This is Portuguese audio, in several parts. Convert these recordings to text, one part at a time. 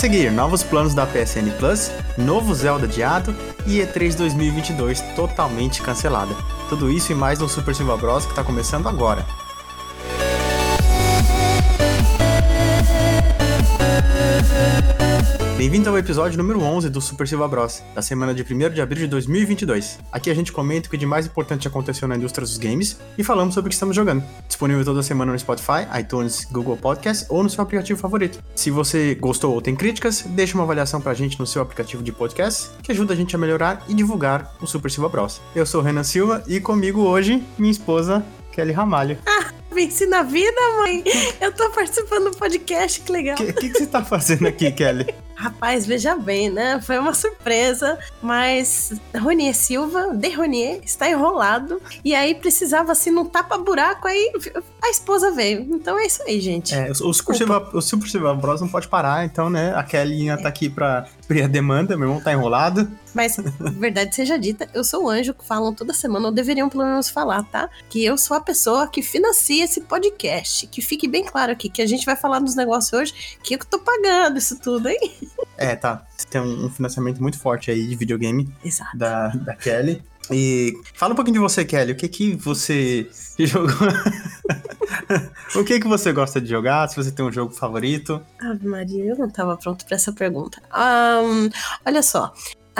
Seguir, novos planos da PSN Plus, novo Zelda adiado e E3 2022 totalmente cancelada. Tudo isso e mais no Super Silva Bros que está começando agora. Bem-vindo ao episódio número 11 do Super Silva Bros, da semana de 1 de abril de 2022. Aqui a gente comenta o que de mais importante aconteceu na indústria dos games e falamos sobre o que estamos jogando. Disponível toda semana no Spotify, iTunes, Google Podcast ou no seu aplicativo favorito. Se você gostou ou tem críticas, deixe uma avaliação pra gente no seu aplicativo de podcast, que ajuda a gente a melhorar e divulgar o Super Silva Bros. Eu sou o Renan Silva e comigo hoje, minha esposa, Kelly Ramalho. Ah, venci na vida, mãe! Eu tô participando do podcast, que legal. O que, que, que você tá fazendo aqui, Kelly? Rapaz, veja bem, né? Foi uma surpresa, mas Ronier Silva, de Ronier, está enrolado. E aí precisava, assim, num tapa-buraco, aí a esposa veio. Então é isso aí, gente. É, o Super, Silva, Bros não pode parar, então, né? A Kelly é. tá aqui pra suprir a demanda, meu irmão tá enrolado. Mas, verdade seja dita, eu sou o anjo que falam toda semana, ou deveriam pelo menos falar, tá? Que eu sou a pessoa que financia esse podcast. Que fique bem claro aqui, que a gente vai falar dos negócios hoje, que eu tô pagando isso tudo, hein? É, tá. Tem um financiamento muito forte aí de videogame Exato. Da, da Kelly. E fala um pouquinho de você, Kelly. O que que você jogou? o que que você gosta de jogar? Se você tem um jogo favorito? Ave Maria, eu não estava pronto para essa pergunta. Um, olha só,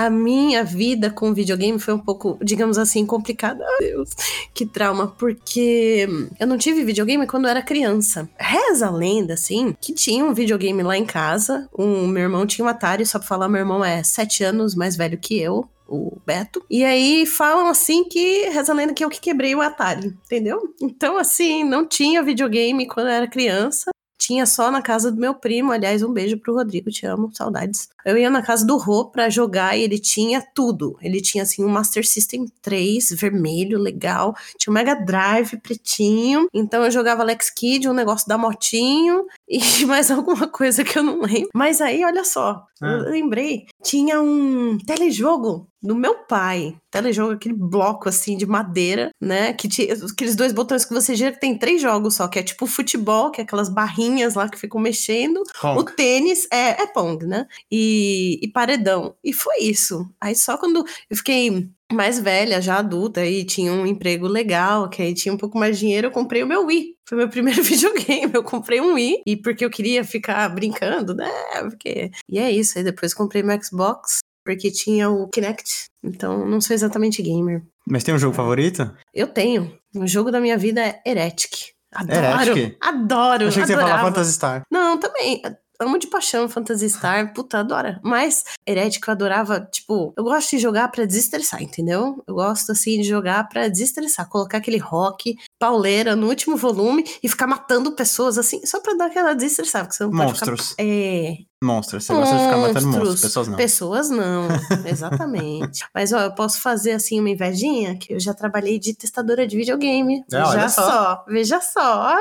a minha vida com videogame foi um pouco, digamos assim, complicada. Ai, Deus, que trauma, porque eu não tive videogame quando eu era criança. Reza a lenda, assim, que tinha um videogame lá em casa. Um, meu irmão tinha um Atari, só pra falar, meu irmão é sete anos mais velho que eu o Beto. E aí falam assim que, reza lenda, que eu que quebrei o Atari, entendeu? Então, assim, não tinha videogame quando eu era criança tinha só na casa do meu primo. Aliás, um beijo pro Rodrigo, te amo, saudades. Eu ia na casa do Rô pra jogar e ele tinha tudo. Ele tinha, assim, um Master System 3 vermelho, legal. Tinha um Mega Drive pretinho. Então eu jogava Alex Kidd, um negócio da motinho e mais alguma coisa que eu não lembro. Mas aí, olha só, ah. eu lembrei. Tinha um telejogo do meu pai. Telejogo, aquele bloco assim de madeira, né? Que tinha aqueles dois botões que você gira que tem três jogos só, que é tipo futebol, que é aquelas barrinhas lá que ficam mexendo. Pong. O tênis é, é Pong, né? E, e paredão. E foi isso. Aí só quando eu fiquei mais velha, já adulta, e tinha um emprego legal, que aí tinha um pouco mais de dinheiro, eu comprei o meu Wii. Foi meu primeiro videogame. Eu comprei um Wii, e porque eu queria ficar brincando, né? Porque... E é isso. Aí depois comprei meu Xbox, porque tinha o Kinect. Então, não sou exatamente gamer. Mas tem um jogo favorito? Eu tenho. O jogo da minha vida é Heretic. Adoro. Heretic? Adoro. Achei que você ia falar Phantasy Star. Não, também amo de paixão Phantasy Star, puta, adora. Mas Heretic eu adorava, tipo, eu gosto de jogar para desestressar, entendeu? Eu gosto, assim, de jogar para desestressar. Colocar aquele rock, pauleira no último volume e ficar matando pessoas, assim, só pra dar aquela desestressada. Porque você não Monstros. Pode ficar... É, Monstros. Você gosta de ficar matando monstros, pessoas não. Pessoas não, exatamente. Mas ó, eu posso fazer assim uma invejinha, que eu já trabalhei de testadora de videogame. É, veja só. só. veja só.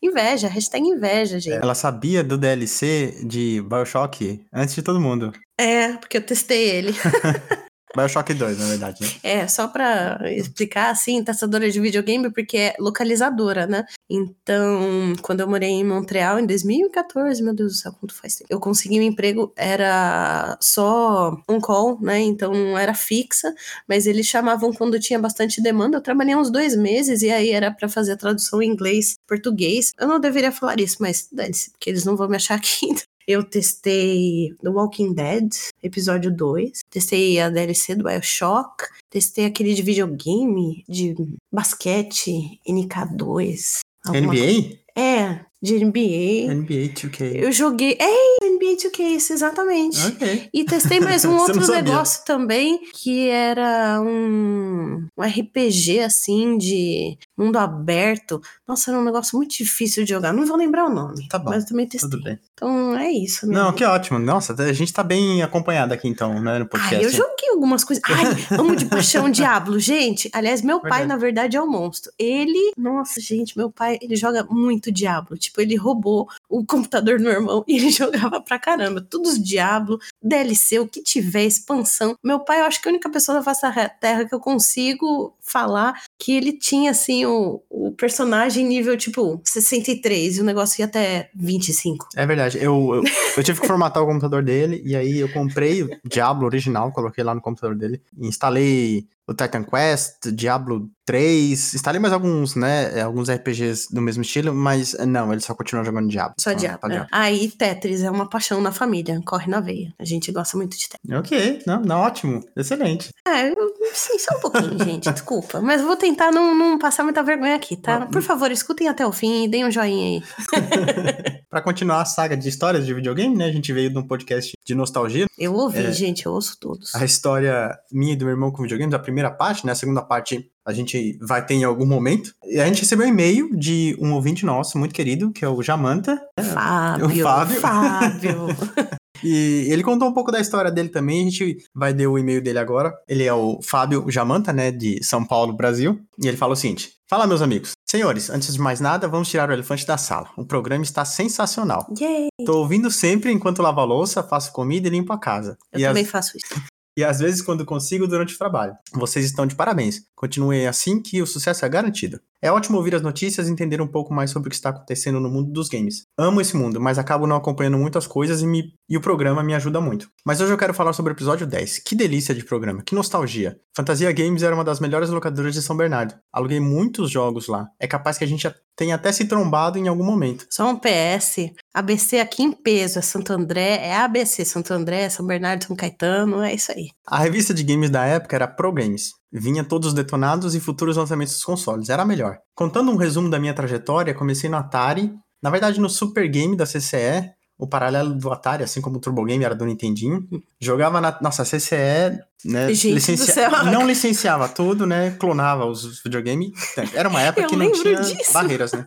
Inveja, hashtag inveja, gente. Ela sabia do DLC de Bioshock antes de todo mundo. É, porque eu testei ele. Bioshock 2, na verdade, né? É, só pra explicar, assim, testadora de videogame, porque é localizadora, né? Então, quando eu morei em Montreal, em 2014, meu Deus do céu, quanto faz tempo? Eu consegui um emprego, era só um call, né? Então, não era fixa, mas eles chamavam quando tinha bastante demanda. Eu trabalhei uns dois meses e aí era para fazer a tradução em inglês, português. Eu não deveria falar isso, mas dane-se, porque eles não vão me achar aqui ainda. Eu testei The Walking Dead, episódio 2. Testei a DLC do Bioshock. Testei aquele de videogame, de basquete, NK2. NBA? É, de NBA. NBA 2K. Eu joguei. É, NBA 2K, isso, exatamente. Ok. E testei mais um outro negócio também, que era um, um RPG, assim, de mundo aberto. Nossa, era um negócio muito difícil de jogar. Não vou lembrar o nome. Tá bom. Mas eu também testei. Tudo bem. Então é isso. Não, vida. que ótimo. Nossa, a gente tá bem acompanhado aqui então, né, no podcast. Ai, eu joguei algumas coisas. Ai, amo de paixão Diablo, gente. Aliás, meu pai, verdade. na verdade, é um monstro. Ele, nossa, gente, meu pai, ele joga muito Diablo. Tipo, ele roubou o computador do meu irmão e ele jogava pra caramba. Tudo os Diablo, DLC, o que tiver, expansão. Meu pai, eu acho que é a única pessoa da face da terra que eu consigo falar que ele tinha, assim, o, o personagem nível, tipo, 63 e o negócio ia até 25. É verdade. Eu, eu, eu tive que formatar o computador dele e aí eu comprei o Diablo original, coloquei lá no computador dele, instalei o Titan Quest, Diablo 3, instalei mais alguns, né, alguns RPGs do mesmo estilo, mas não, ele só continua jogando Diablo. Só Diablo. tá é. Aí Tetris é uma paixão na família, corre na veia. A gente gosta muito de Tetris. Ok, não, não, ótimo, excelente. É, eu, sim, só um pouquinho, gente, desculpa. Mas vou tentar não, não passar muita vergonha aqui, tá? Por favor, escutem até o fim e deem um joinha aí. pra continuar a saga de histórias de videogame, né, a gente veio de um podcast de nostalgia. Eu ouvi, É. gente, eu ouço todos. A história minha e do meu irmão com videogames, a primeira parte, né, a segunda parte a gente vai ter em algum momento. E a gente recebeu um e-mail de um ouvinte nosso, muito querido, que é o Jamanta. Fábio, o Fábio. Fábio. E ele contou um pouco da história dele também. A gente vai ler o e-mail dele agora. Ele é o Fábio Jamanta, né, de São Paulo, Brasil. E ele fala o seguinte: Fala, meus amigos. Senhores, antes de mais nada, vamos tirar o elefante da sala. O programa está sensacional. Yay! Tô ouvindo sempre enquanto lavo a louça, faço comida e limpo a casa. Eu e, também às, faço isso. E às vezes quando consigo durante o trabalho. Vocês estão de parabéns. Continuem assim que o sucesso é garantido. É ótimo ouvir as notícias e entender um pouco mais sobre o que está acontecendo no mundo dos games. Amo esse mundo, mas acabo não acompanhando muitas coisas e, me- e o programa me ajuda muito. Mas hoje eu quero falar sobre o episódio 10. Que delícia de programa, que nostalgia. Fantasia Games era uma das melhores locadoras de São Bernardo. Aluguei muitos jogos lá. É capaz que a gente tenha até se trombado em algum momento. Só um PS. ABC aqui em peso é Santo André, é ABC, Santo André, São Bernardo, São Caetano, é isso aí. A revista de games da época era Pro Games. Vinha todos os detonados e futuros lançamentos dos consoles. Era a melhor. Contando um resumo da minha trajetória, comecei no Atari, na verdade no Super Game da CCE, o paralelo do Atari, assim como o Turbo Game era do Nintendinho. Jogava na nossa CCE, né? Gente do céu. Não licenciava tudo, né? Clonava os videogames. Era uma época Eu que não tinha disso. barreiras, né?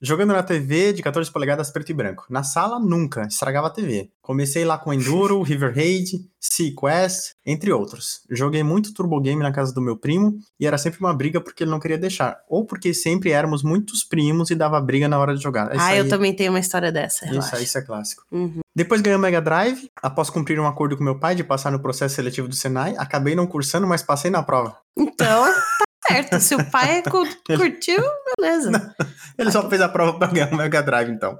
Jogando na TV de 14 polegadas preto e branco. Na sala, nunca. Estragava a TV. Comecei lá com Enduro, River Raid, Sequest, entre outros. Joguei muito Turbo Game na casa do meu primo e era sempre uma briga porque ele não queria deixar. Ou porque sempre éramos muitos primos e dava briga na hora de jogar. Isso ah, eu aí- também tenho uma história dessa, Isso, relaxa. isso é clássico. Uhum. Depois ganhei o Mega Drive. Após cumprir um acordo com meu pai de passar no processo seletivo do Senai, acabei não cursando, mas passei na prova. Então, certo. Se o pai cu- curtiu, beleza. Ele só fez a prova pra ganhar o Mega Drive, então.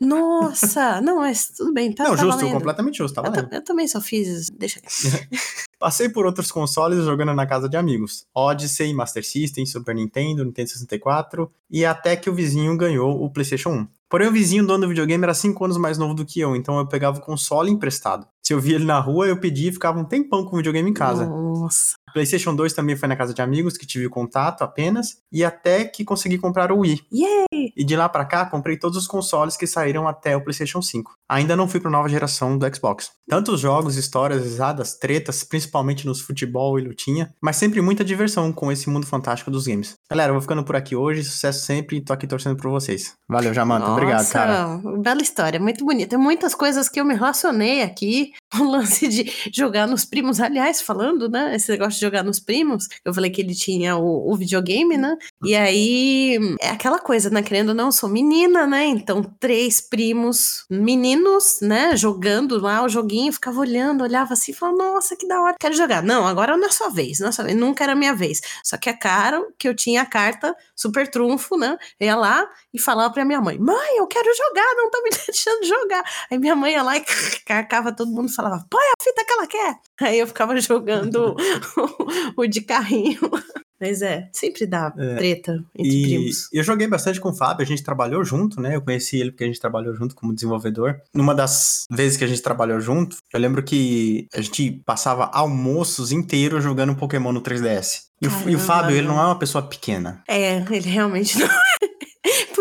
Nossa, não, mas tudo bem, tá, não, tá justo, valendo. completamente justo, tá Eu, valendo. ta- eu também só fiz. Deixa. Passei por outros consoles jogando na casa de amigos. Odyssey, Master System, Super Nintendo, Nintendo 64 e até que o vizinho ganhou o PlayStation 1. Porém, o vizinho dono do videogame era 5 anos mais novo do que eu, então eu pegava o console emprestado. Se eu via ele na rua, eu pedia e ficava um tempão com o videogame em casa. Nossa. PlayStation 2 também foi na casa de amigos que tive contato apenas e até que consegui comprar o Wii. Yay! E de lá pra cá, comprei todos os consoles que saíram até o PlayStation 5. Ainda não fui pra nova geração do Xbox. Tantos jogos, histórias, risadas, tretas, principalmente nos futebol e lutinha, mas sempre muita diversão com esse mundo fantástico dos games. Galera, eu vou ficando por aqui hoje, sucesso sempre e tô aqui torcendo por vocês. Valeu, Jamanta, obrigado, cara. Bela história, muito bonita. Tem muitas coisas que eu me relacionei aqui. O lance de jogar nos primos, aliás, falando, né? Esse negócio de jogar nos primos. Eu falei que ele tinha o, o videogame, né? E aí é aquela coisa, né? Querendo ou não, sou menina, né? Então, três primos meninos, né? Jogando lá o joguinho, ficava olhando, olhava assim falava, nossa, que da hora, quero jogar. Não, agora não é sua vez, não é sua vez. Nunca era minha vez. Só que é caro que eu tinha a carta super trunfo, né? Eu ia lá e falava pra minha mãe: Mãe, eu quero jogar, não tô me deixando jogar. Aí minha mãe ia lá e carcava todo mundo e falava: Põe a fita que ela quer. Aí eu ficava jogando o, o de carrinho. Mas é, sempre dá É, treta entre E primos. eu joguei bastante com o Fábio, a gente trabalhou junto, né? Eu conheci ele porque a gente trabalhou junto como desenvolvedor. Numa das vezes que a gente trabalhou junto, eu lembro que a gente passava almoços inteiros jogando Pokémon no 3DS. E o. Fábio, ele não é uma pessoa pequena. É, ele realmente não.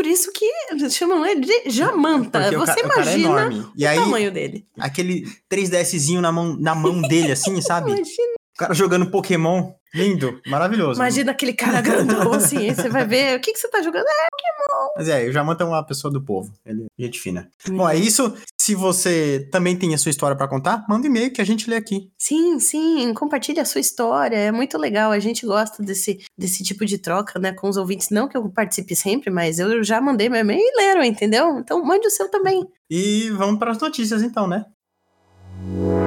Por isso que chamam ele de Jamanta. Porque o Você o é imagina enorme. E o aí, tamanho dele. aquele 3DSzinho na mão, na mão dele, assim, sabe? Imagina. O cara jogando Pokémon, lindo, maravilhoso. Imagina aquele cara grandão assim, você vai ver, o que, que você tá jogando? É, Mas é, o Jamanta é uma pessoa do povo, ele é gente fina. Bom, é isso. Se você também tem a sua história pra contar, manda um e-mail que a gente lê aqui. Sim, sim, compartilhe a sua história, é muito legal, a gente gosta desse, desse tipo de troca, né, com os ouvintes, não que eu participe sempre, mas eu já mandei meu e-mail e leram, entendeu? Então mande o seu também. E vamos para as notícias então, né? Bom,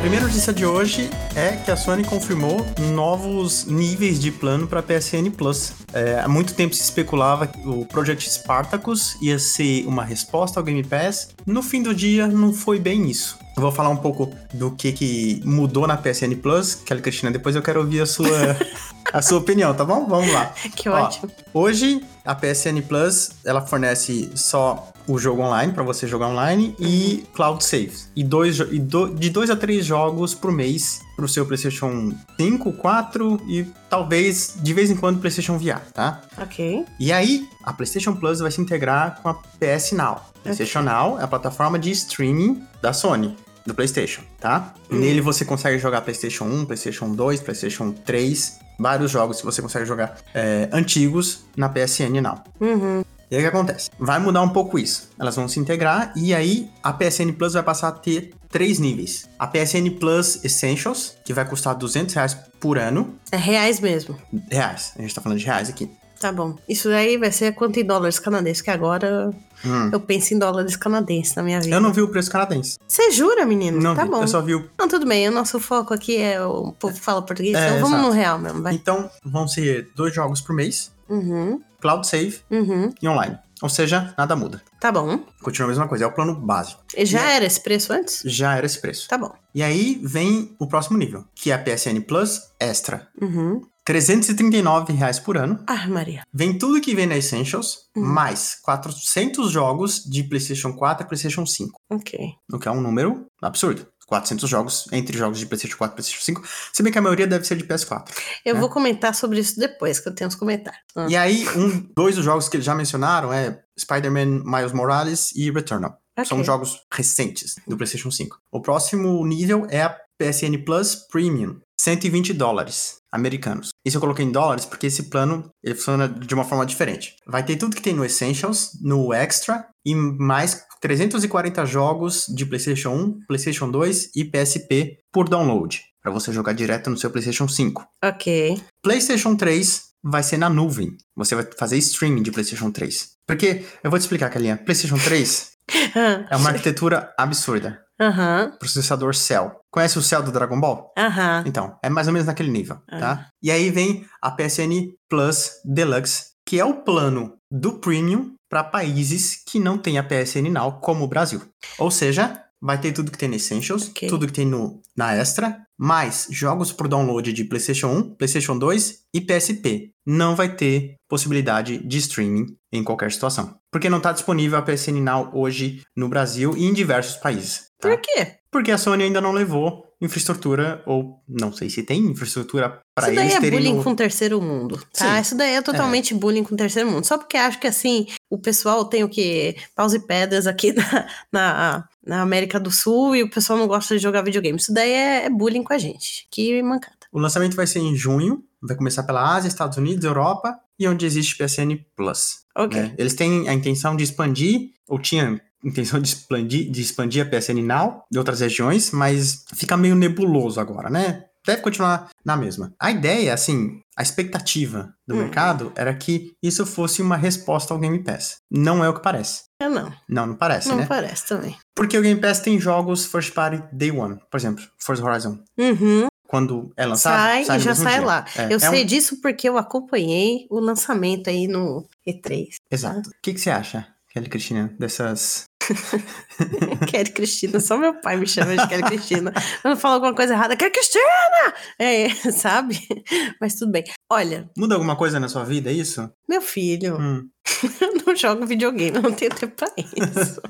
primeira notícia de hoje é que a Sony confirmou novos níveis de plano para PSN Plus. É, há muito tempo se especulava que o Project Spartacus ia ser uma resposta ao Game Pass. No fim do dia, não foi bem isso. Eu vou falar um pouco do que, que mudou na PSN Plus. Kelly Cristina, depois eu quero ouvir a sua, a sua opinião, tá bom? Vamos lá. Que Ó, ótimo. Hoje, a PSN Plus, ela fornece só o jogo online, para você jogar online, e cloud saves. E, dois, e do- de dois a três jogos por mês pro seu PlayStation 5, 4 e talvez, de vez em quando, PlayStation VR, tá? Ok. E aí, a PlayStation Plus vai se integrar com a PS Now. PlayStation Now é a plataforma de streaming da Sony, do PlayStation, tá? Nele você consegue jogar PlayStation 1, PlayStation 2, PlayStation 3, vários jogos que você consegue jogar é, antigos na PSN Now. Uhum. E aí o que acontece? Vai mudar um pouco isso. Elas vão se integrar e aí a PSN Plus vai passar a ter três níveis. A PSN Plus Essentials, que vai custar 200 reais por ano. É reais mesmo. Reais. A gente tá falando de reais aqui. Tá bom. Isso daí vai ser quanto em dólares canadenses? Que agora Hum. eu penso em dólares canadenses na minha vida. Eu não vi o preço canadense. Você jura, menino? Não tá vi. bom. Eu só vi o Não, tudo bem. O nosso foco aqui é o povo fala português, É, então vamos exato. no real mesmo, vai. Então, vão ser dois jogos por mês, Uhum, cloud save uhum. e online. Ou seja, nada muda. Tá bom. Continua a mesma coisa, é o plano básico. E já E- era esse preço antes? Já era esse preço. Tá bom. E aí vem o próximo nível, que é a PSN Plus Extra. Uhum. 339 reais por ano. Ah, Maria. Vem tudo que vem na Essentials, Uhum. mais 400 jogos de PlayStation 4 e PlayStation 5. Ok. O que é um número absurdo. 400 jogos entre jogos de PlayStation 4 e PlayStation 5. Se bem que a maioria deve ser de PS4. Eu É. vou comentar sobre isso depois, que eu tenho os comentários. Ah. E aí, um, dois dos jogos que eles já mencionaram é Spider-Man Miles Morales e Returnal. São Ok. jogos recentes do PlayStation 5. O próximo nível é a PSN Plus Premium. 120 dólares americanos. Isso eu coloquei em dólares porque esse plano ele funciona de uma forma diferente. Vai ter tudo que tem no Essentials, no Extra e mais 340 jogos de PlayStation 1, PlayStation 2 e PSP por download, para você jogar direto no seu PlayStation 5. Ok. PlayStation 3 vai ser na nuvem. Você vai fazer streaming de PlayStation 3. Porque, eu vou te explicar, Kalinha. PlayStation 3 é uma arquitetura absurda. Aham. Processador Cell. Conhece o Cell do Dragon Ball? Aham. Então, é mais ou menos naquele nível, tá? E aí vem a PSN Plus Deluxe, que é o plano do Premium para países que não têm a PSN Now, como o Brasil. Ou seja, vai ter tudo que tem no Essentials, Ok. tudo que tem no, na Extra, mais jogos por download de PlayStation 1, PlayStation 2 e PSP. Não vai ter possibilidade de streaming em qualquer situação. Porque não está disponível a PSN Now hoje no Brasil e em diversos países. tá? Por quê? Porque a Sony ainda não levou infraestrutura, ou não sei se tem infraestrutura para Isso daí eles é terem. bullying no- com o terceiro mundo, tá? Sim. Isso daí é totalmente bullying com o terceiro mundo. Só porque acho que assim, o pessoal tem o quê? Paus e pedras aqui na, na, na América do Sul e o pessoal não gosta de jogar videogame. Isso daí é, é bullying com a gente. Que mancada. O lançamento vai ser em junho, vai começar pela Ásia, Estados Unidos, Europa e onde existe PSN Plus. Ok. né? Eles têm a intenção de expandir, ou tinham intenção de expandir, de expandir a PSN Now de outras regiões, mas fica meio nebuloso agora, né? Deve continuar na mesma. A ideia, assim, a expectativa do Hum. mercado era que isso fosse uma resposta ao Game Pass. Não é o que parece. Ah, não. Não, não parece, não né? parece também. Porque o Game Pass tem jogos first party day one. Por exemplo, Forza Horizon. Uhum. Quando é lançado, Sai, sai e já sai dia. lá. É, eu é sei um- disso porque eu acompanhei o lançamento aí no E3. Exato. O que, que você acha, Kelly Cristina, dessas... Kelly Cristina, só meu pai me chama de Kelly Cristina. Quando fala alguma coisa errada, Kelly Cristina! É, sabe? Mas tudo bem. Olha, Muda alguma coisa na sua vida, é isso? Meu filho, Hum. eu não jogo videogame, eu não tenho tempo pra isso.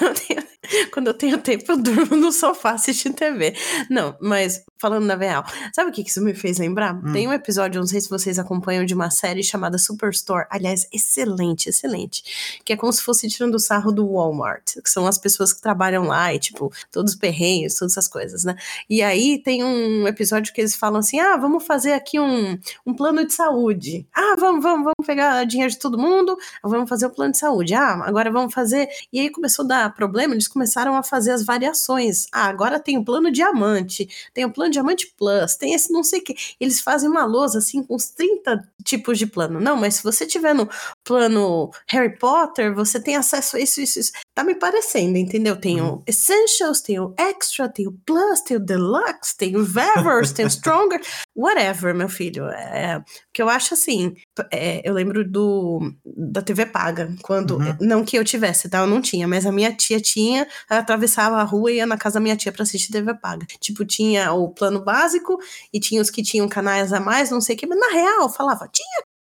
Eu tenho- Quando eu tenho tempo, eu durmo no sofá assistindo TV. Não, mas falando na real, sabe o que isso me fez lembrar? Hum. Tem um episódio, não sei se vocês acompanham, de uma série chamada Superstore. Aliás, excelente, excelente. Que é como se fosse tirando o sarro do Walmart. Que são as pessoas que trabalham lá e, tipo, todos os perrenhos, todas essas coisas, né? E aí tem um episódio que eles falam assim: ah, vamos fazer aqui um, um plano de saúde. Ah, vamos, vamos, vamos pegar dinheiro de todo mundo, vamos fazer o plano de saúde. Ah, agora vamos fazer. E aí começou a dar problema, eles começaram a fazer as variações. Ah, agora tem o plano diamante, tem o plano diamante plus, tem esse não sei o que. Eles fazem uma lousa assim com uns 30 tipos de plano. Não, mas se você tiver no plano Harry Potter, você tem acesso a isso, isso, isso. Tá me parecendo, entendeu? Tem o Essentials, tem o Extra, tem o Plus, tem o Deluxe, tem o Vevers, tem o Stronger, whatever, meu filho. É, que eu acho assim, é, eu lembro do da TV paga, quando, Uhum. não que eu tivesse, tá? Eu não tinha, mas a minha tia tinha, ela atravessava a rua e ia na casa da minha tia pra assistir TV paga. Tipo, tinha o plano básico e tinha os que tinham canais a mais, não sei o que, mas na real, falava,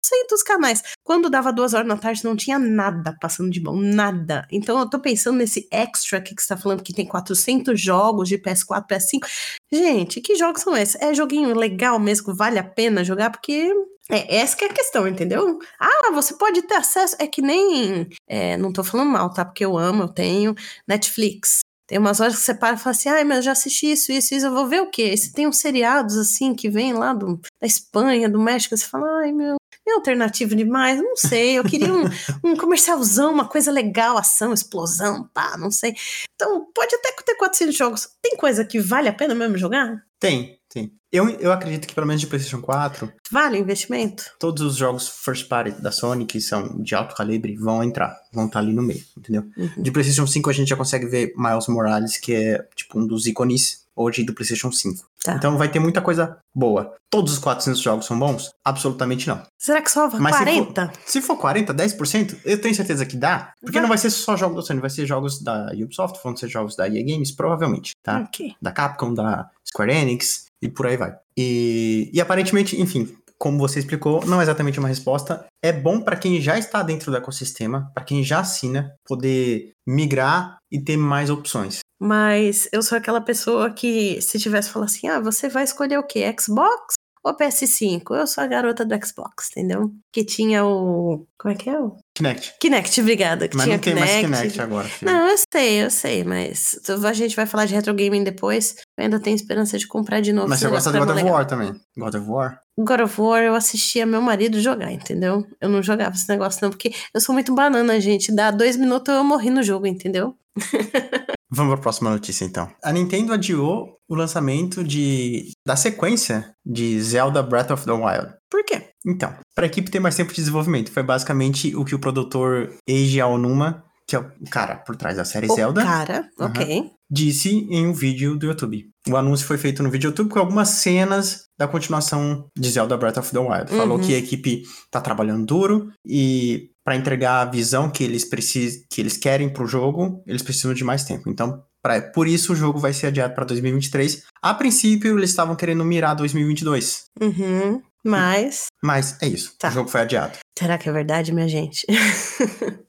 tinha 400 canais. Quando dava duas horas da tarde, não tinha nada passando de bom, nada. Então eu tô pensando nesse extra aqui que você tá falando, que tem 400 jogos de PS4, PS5. Gente, que jogos são esses? É joguinho legal mesmo, que vale a pena jogar, porque é essa que é a questão, entendeu? Ah, você pode ter acesso, é que nem, é, não tô falando mal, tá? Porque eu amo, eu tenho Netflix. Tem umas horas que você para e fala assim, ai, mas eu já assisti isso, isso, isso, eu vou ver o quê? Se tem uns seriados, assim, que vem lá do, da Espanha, do México, você fala, ai, meu, é alternativo demais, não sei, eu queria um, um comercialzão, uma coisa legal, ação, explosão, pá, não sei. Então, pode até ter 400 jogos. Tem coisa que vale a pena mesmo jogar? Tem, tem. Eu, eu acredito que pelo menos de PlayStation 4, Vale o investimento? todos os jogos first party da Sony, que são de alto calibre, vão entrar. Vão estar ali no meio, entendeu? Uhum. De PlayStation 5 a gente já consegue ver Miles Morales, que é tipo um dos ícones hoje do PlayStation 5. Tá. Então vai ter muita coisa boa. Todos os 400 jogos são bons? Absolutamente não. Será que só Mas se for- 40? Se for 40, 10%, eu tenho certeza que dá. Porque Vai. não vai ser só jogos da Sony, vai ser jogos da Ubisoft, vão ser jogos da EA Games, provavelmente, tá? Ok. Da Capcom, da Square Enix e por aí vai. E, e aparentemente, enfim, como você explicou, não é exatamente uma resposta. É bom para quem já está dentro do ecossistema, para quem já assina, poder migrar e ter mais opções. Mas eu sou aquela pessoa que, se tivesse falado assim, ah, você vai escolher o quê? Xbox ou PS5? Eu sou a garota do Xbox, entendeu? Que tinha o. Como é que é? O Kinect. Kinect, obrigada. Que Mas tinha não tem mais Kinect. Kinect agora, filho. Não, eu sei, eu sei, mas a gente vai falar de retro gaming depois. Eu ainda tenho esperança de comprar de novo. Mas você gosta de God of. War também. God of War? God of War eu assistia meu marido jogar, entendeu? Eu não jogava esse negócio não, porque eu sou muito banana, gente. Dá dois minutos eu morri no jogo, entendeu? Vamos para a próxima notícia, então. A Nintendo adiou o lançamento de, da sequência de Zelda Breath of the Wild. Por quê? Então, para a equipe ter mais tempo de desenvolvimento, foi basicamente o que o produtor Eiji Aonuma, que é o cara por trás da série O Zelda, cara, Aham. ok. disse em um vídeo do YouTube. O anúncio foi feito no vídeo do YouTube com algumas cenas da continuação de Zelda Breath of the Wild. Falou Uhum. que a equipe tá trabalhando duro e para entregar a visão que eles precisam, que eles querem pro jogo, eles precisam de mais tempo. Então, pra, por isso o jogo vai ser adiado para 2023. A princípio, eles estavam querendo mirar 2022, Uhum. Mas. mas é isso. Tá. O jogo foi adiado. Será que é verdade, minha gente?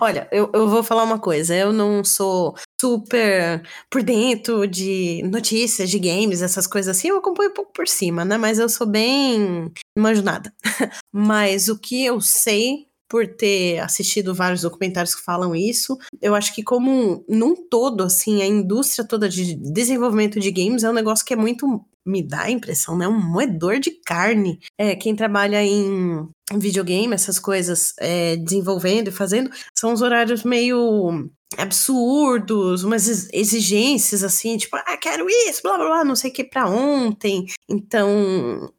Olha, eu, eu vou falar uma coisa. Eu não sou super por dentro de notícias de games, essas coisas assim. Eu acompanho um pouco por cima, né? Mas eu sou bem. Não manjo nada. Mas o que eu sei. Por ter assistido vários documentários que falam isso, eu acho que, como num todo, assim, a indústria toda de desenvolvimento de games é um negócio que é muito. Me dá a impressão, né? Um moedor de carne. É, quem trabalha em videogame, essas coisas, é, desenvolvendo e fazendo, são os horários meio absurdos, umas ex- exigências assim, tipo, ah, quero isso, blá blá blá, não sei o que pra ontem. Então,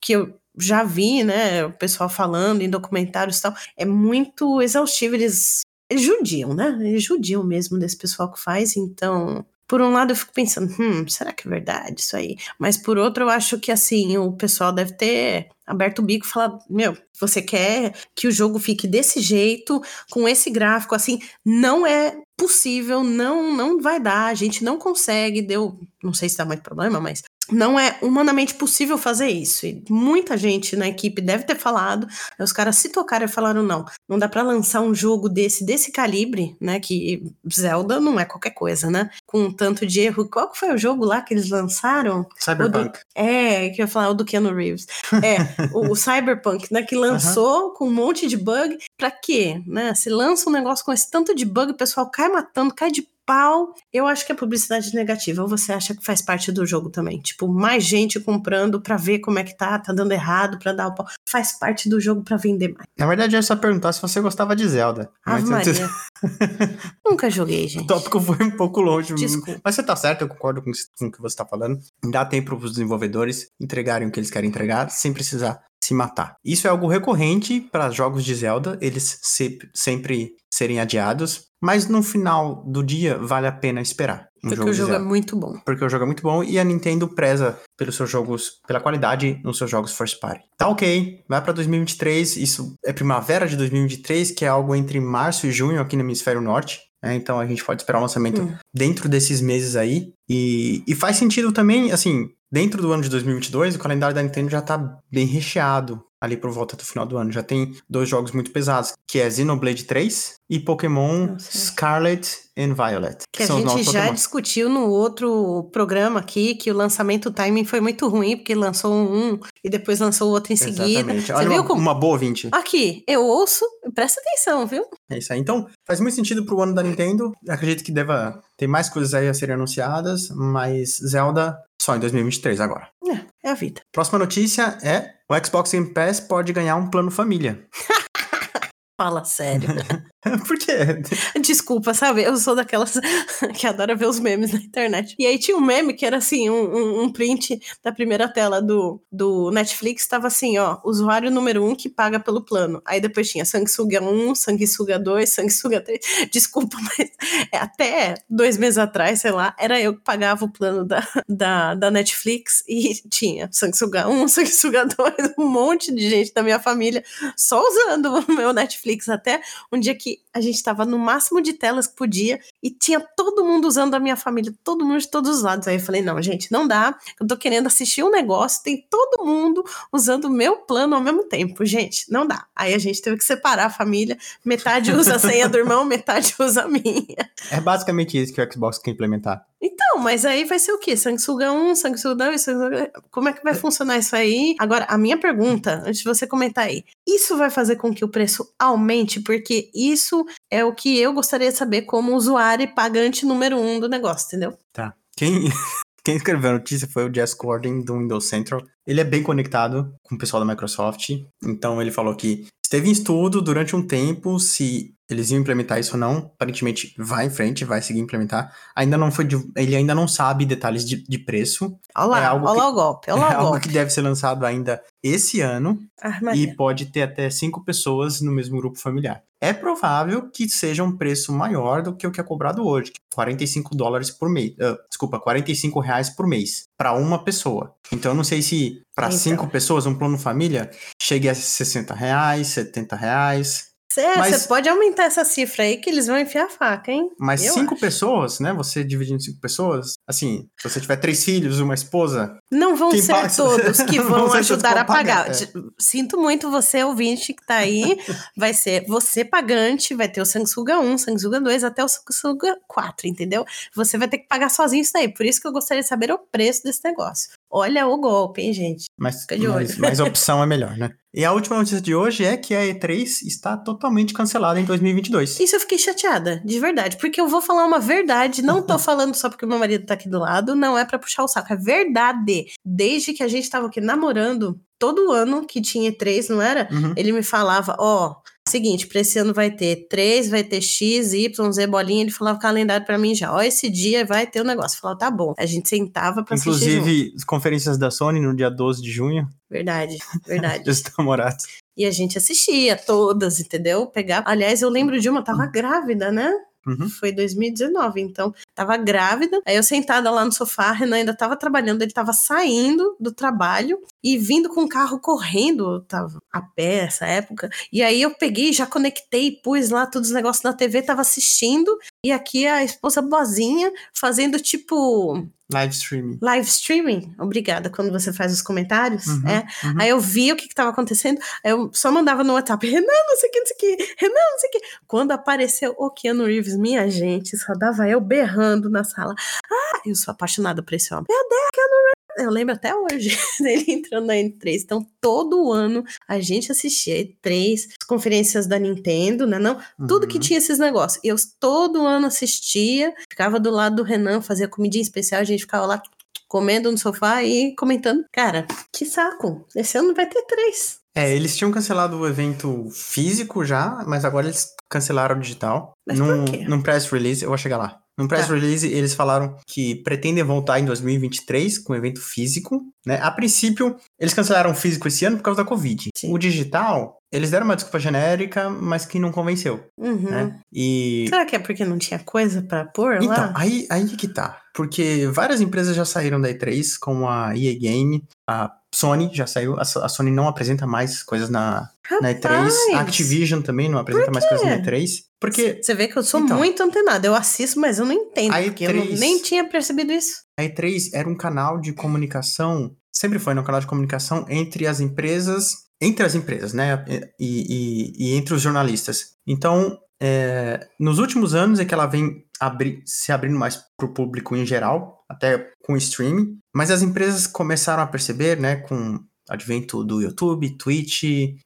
que eu já vi, né, o pessoal falando em documentários e tal, é muito exaustivo, eles, eles judiam, né? Eles judiam mesmo desse pessoal que faz, então. Por um lado eu fico pensando, hum, será que é verdade isso aí? Mas por outro eu acho que assim, o pessoal deve ter aberto o bico e falado, meu, você quer que o jogo fique desse jeito, com esse gráfico, assim, não é possível, não não vai dar, a gente não consegue, deu, não sei se dá muito problema, mas não é humanamente possível fazer isso. E muita gente na equipe deve ter falado, os caras se tocaram e falaram não, não dá para lançar um jogo desse desse calibre, né, que Zelda não é qualquer coisa, né? Com um tanto de erro. Qual que foi o jogo lá que eles lançaram? Cyberpunk. Do, é, que eu ia falar o do Keanu Reeves. É, o, o, Cyberpunk, né, que lançou com um monte de bug. Pra quê, né? Se lança um negócio com esse tanto de bug, o pessoal cai matando, cai de pau. Eu acho que é publicidade negativa. Ou você acha que faz parte do jogo também? Tipo, mais gente comprando pra ver como é que tá, tá dando errado, pra dar o pau. Faz parte do jogo pra vender mais. Na verdade, é só perguntar se você gostava de Zelda. Ave Maria. Nunca joguei, gente. O tópico foi um pouco longe. Desculpa. Mas você tá certo, eu concordo com, com o que você tá falando. Dá tempo pros desenvolvedores entregarem o que eles querem entregar, sem precisar se matar. Isso é algo recorrente para jogos de Zelda, eles se, sempre serem adiados, mas no final do dia vale a pena esperar. Um Porque jogo o jogo é muito bom. Porque o jogo é muito bom e a Nintendo preza pelos seus jogos, pela qualidade nos seus jogos first party. Tá ok, vai para 2023, isso é primavera de 2023, que é algo entre março e junho aqui no hemisfério norte. É, então a gente pode esperar o lançamento hum. dentro desses meses aí. E, e faz sentido também, assim, dentro do ano de 2022, o calendário da Nintendo já tá bem recheado ali por volta do final do ano. Já tem dois jogos muito pesados, que é Xenoblade 3 e Pokémon. Scarlet and Violet. Que, que a gente já Pokémon. discutiu no outro programa aqui, que o lançamento o timing foi muito ruim, porque lançou um e depois lançou o outro em Exatamente. seguida. Você Olha viu uma, como... uma boa 20. Aqui, eu ouço, presta atenção, viu? É isso aí. Então, faz muito sentido pro ano da Nintendo. Acredito que deva ter mais coisas aí a serem anunciadas, mas Zelda só em 2023 agora. É, é a vida. Próxima notícia é o Xbox Game Pass pode ganhar um plano família. Fala sério. Por quê? Desculpa, sabe? Eu sou daquelas que adora ver os memes na internet. E aí tinha um meme que era assim, um, um, print da primeira tela do, do Netflix, tava assim, ó, usuário número um que paga pelo plano. Aí depois tinha sanguessuga 1, sanguessuga 2, sanguessuga 3. Desculpa, mas é, até dois meses atrás, sei lá, era eu que pagava o plano da, da, da Netflix e tinha sanguessuga 1, sanguessuga 2, um monte de gente da minha família só usando o meu Netflix até um dia que a gente estava no máximo de telas que podia e tinha todo mundo usando a minha família, todo mundo de todos os lados. Aí eu falei: não, gente, não dá. Eu tô querendo assistir um negócio, tem todo mundo usando o meu plano ao mesmo tempo. Gente, não dá. Aí a gente teve que separar a família. Metade usa a senha do irmão, metade usa a minha. É basicamente isso que o Xbox quer implementar. Então, mas aí vai ser o quê? Sanguessuga 1, sanguessuga 2, sanguessuga... Como é que vai funcionar isso aí? Agora, a minha pergunta, antes de você comentar aí, isso vai fazer com que o preço aumente? Porque isso é o que eu gostaria de saber como usuário e pagante número um do negócio, entendeu? Tá. Quem, quem escreveu a notícia foi o Jess Gordon do Windows Central. Ele é bem conectado com o pessoal da Microsoft, então ele falou que esteve em estudo durante um tempo se eles iam implementar isso ou não. Aparentemente vai em frente, vai seguir implementar. Ainda não foi, ele ainda não sabe detalhes de, de preço. Olha lá, é algo olha que, o golpe, olha é o algo golpe. que deve ser lançado ainda esse ano e pode ter até cinco pessoas no mesmo grupo familiar. É provável que seja um preço maior do que o que é cobrado hoje, 45 dólares por mês. Uh, desculpa, 45 reais por mês para uma pessoa. Então eu não sei se para então. cinco pessoas um plano família chegue a 60 reais, 70 reais. Você mas... pode aumentar essa cifra aí que eles vão enfiar a faca, hein? Mas Eu cinco acho. pessoas, né? Você dividindo cinco pessoas, assim, se você tiver três filhos, uma esposa. Não vão ser paga... todos que vão ajudar a pagar. pagar. É. Sinto muito você, ouvinte, que tá aí. vai ser você pagante, vai ter o Sanguessuga 1, Sanguessuga 2, até o Sanguessuga 4, entendeu? Você vai ter que pagar sozinho isso daí. Por isso que eu gostaria de saber o preço desse negócio. Olha o golpe, hein, gente? Mas, Fica de olho. mas, mas a opção é melhor, né? E a última notícia de hoje é que a E3 está totalmente cancelada em 2022. Isso eu fiquei chateada, de verdade, porque eu vou falar uma verdade, não tô falando só porque meu marido tá aqui do lado, não é para puxar o saco, é verdade. Desde que a gente tava aqui namorando, todo ano que tinha E3, não era? Uhum. Ele me falava, ó, oh, Seguinte, para esse ano vai ter 3, vai ter X, Y, Z, bolinha. Ele falava o calendário para mim já. Ó, esse dia vai ter o um negócio. Eu falava, tá bom. A gente sentava pra Inclusive. Inclusive, conferências da Sony no dia 12 de junho. Verdade, verdade. Os namorados. E a gente assistia todas, entendeu? Pegar. Aliás, eu lembro de uma, tava grávida, né? Uhum. Foi 2019, então tava grávida. Aí eu sentada lá no sofá, Renan ainda tava trabalhando, ele tava saindo do trabalho e vindo com o carro correndo, tava a pé essa época. E aí eu peguei, já conectei, pus lá todos os negócios na TV, tava assistindo. E aqui a esposa boazinha fazendo tipo Live streaming. live streaming. Obrigada quando você faz os comentários. Uhum, é. uhum. Aí eu vi o que estava acontecendo, aí eu só mandava no WhatsApp, Renan, não sei o que, não sei o que, Renan, não sei o que. Quando apareceu o Keanu Reeves, minha gente, só dava eu berrando na sala. Ah, eu sou apaixonada por esse homem. Meu Deus, Keanu Reeves. Eu lembro até hoje dele entrando na N3. Então, todo ano a gente assistia E3, as conferências da Nintendo, né? Não, tudo que Uhum. tinha esses negócios. Eu todo ano assistia, ficava do lado do Renan, fazia comidinha especial, a gente ficava lá comendo no sofá e comentando. Cara, que saco. Esse ano vai ter três. É, eles tinham cancelado o evento físico já, mas agora eles cancelaram o digital. Mas num, num press release, eu vou chegar lá. Num press Tá. release, eles falaram que pretendem voltar em 2023 com evento físico, né? A princípio, eles cancelaram o físico esse ano por causa da Covid. Sim. O digital, eles deram uma desculpa genérica, mas que não convenceu, Uhum. né? E Será que é porque não tinha coisa pra pôr Então, lá? aí, aí que tá. Porque várias empresas já saíram da E3, como a EA Game, a Sony já saiu, a, So- a Sony não apresenta mais coisas na, na E3, Rapaz! a Activision também não apresenta mais coisas na quê? E3, porque Você vê que eu sou Então. muito antenada. Eu assisto, mas eu não entendo. A porque eu não- E3 nem tinha percebido isso. a E3 era um canal de comunicação, sempre foi um canal de comunicação entre as empresas, entre as empresas, né, e, e- e entre os jornalistas. Então, é, nos últimos anos é que ela vem abri- se abrindo mais para o público em geral, até com streaming, mas as empresas começaram a perceber, né, com o advento do YouTube, Twitch,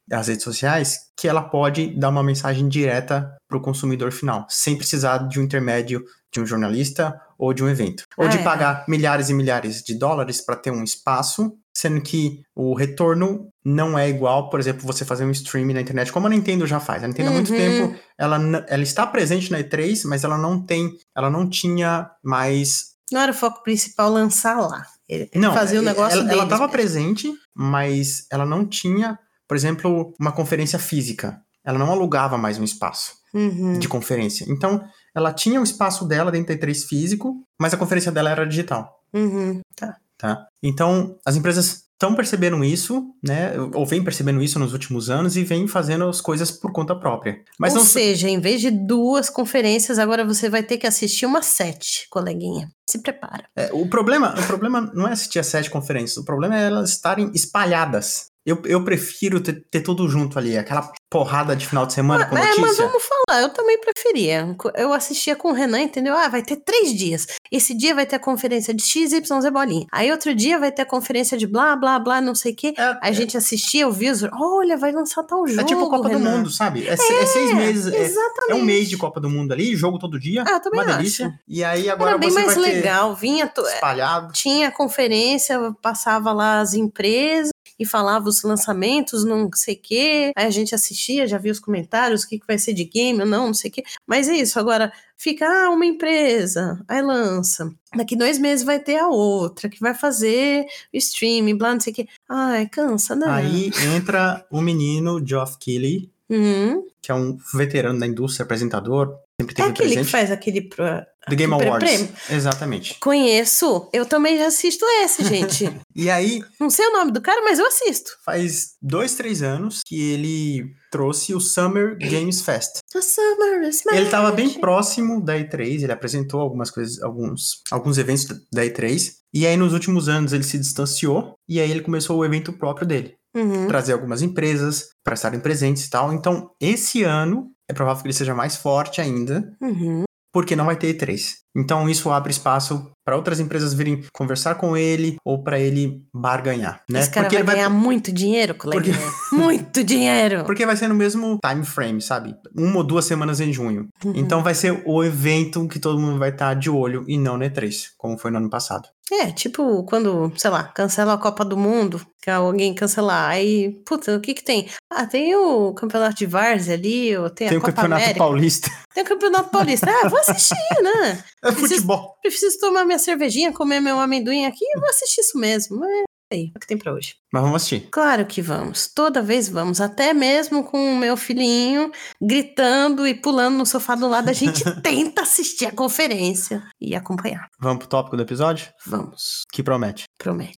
das redes sociais, que ela pode dar uma mensagem direta para o consumidor final, sem precisar de um intermédio de um jornalista ou de um evento. Ou Ah, de é. pagar milhares e milhares de dólares para ter um espaço, sendo que o retorno não é igual, por exemplo, você fazer um streaming na internet, como a Nintendo já faz. A Nintendo há muito Uhum. tempo, ela, ela está presente na E3, mas ela não tem, ela não tinha mais Não era o foco principal lançar lá. Ele não, fazia o é- negócio ela, ela deles estava mesmo. presente, mas ela não tinha, por exemplo, uma conferência física. Ela não alugava mais um espaço Uhum. de conferência. Então, ela tinha o espaço dela dentro da E3 físico, mas a conferência dela era digital, Uhum. Tá. tá? Então, as empresas estão percebendo isso, né? Ou vêm percebendo isso nos últimos anos e vêm fazendo as coisas por conta própria. Mas Ou não seja, em vez de duas conferências, agora você vai ter que assistir uma sete, coleguinha. Se prepara. É, o, problema, o problema não é assistir a sete conferências, o problema é elas estarem espalhadas. Eu, eu prefiro ter, ter tudo junto ali, aquela porrada de final de semana com é, mas notícia. vamos falar, eu também preferia. Eu assistia com o Renan, entendeu? Ah, vai ter três dias. Esse dia vai ter a conferência de XYZ bolinha. Aí outro dia vai ter a conferência de blá, blá, blá, não sei o quê. É, A gente assistia, ouvia os. Olha, vai lançar tal jogo. é tipo Copa do Renan. Mundo, sabe? É, se- é seis meses. É, Exatamente. é um mês de Copa do Mundo ali, jogo todo dia. Ah, eu também uma acho. delícia. E aí agora Era bem você mais legal. Vinha. to- espalhado. Tinha conferência, passava lá as empresas e falava os lançamentos, não sei o quê. Aí a gente assistia, já via os comentários, o que, que vai ser de game ou não, não sei o quê. Mas é isso, agora fica ah, uma empresa, aí lança. Daqui dois meses vai ter a outra, que vai fazer o streaming, blá, não sei o quê. Ai, cansa, né? Aí entra o menino Geoff Keighley, Uhum. que é um veterano da indústria, apresentador, sempre É teve aquele que presente. faz aquele. Pro... Do Game aquele Awards. prêmio. Exatamente. Conheço, eu também já assisto esse, gente. E aí, não sei o nome do cara, mas eu assisto. faz dois, três anos que ele trouxe o Summer Games Fest. The summer is Ele estava bem próximo da E3, ele apresentou algumas coisas, alguns, alguns eventos da E3. E aí, nos últimos anos, ele se distanciou e aí ele começou o evento próprio dele. Uhum. Trazer algumas empresas para estarem presentes e tal. Então, esse ano é provável que ele seja mais forte ainda, Uhum. porque não vai ter E3. Então, isso abre espaço para outras empresas virem conversar com ele ou para ele barganhar, né? Esse cara porque vai ele ganhar muito dinheiro, coleguinha. Muito dinheiro. Porque vai ser no mesmo time frame, sabe? Uma ou duas semanas em junho. Uhum. Então vai ser o evento que todo mundo vai estar de olho e não no E3, como foi no ano passado. É, tipo, quando, sei lá, cancela a Copa do Mundo, que alguém cancelar, aí, puta, o que que tem? Ah, tem o Campeonato de Várzea ali, ou tem, Tem a o Copa Campeonato América. Paulista. Tem o Campeonato Paulista. Ah, vou assistir, né? É Preciso- futebol. Preciso tomar minha cervejinha, comer meu amendoim aqui, eu vou assistir isso mesmo. É aí, é o que tem pra hoje. Mas vamos assistir. Claro que vamos, toda vez vamos, até mesmo com o meu filhinho gritando e pulando no sofá do lado, a gente tenta assistir a conferência e acompanhar. Vamos pro tópico do episódio? Vamos, Que promete. promete.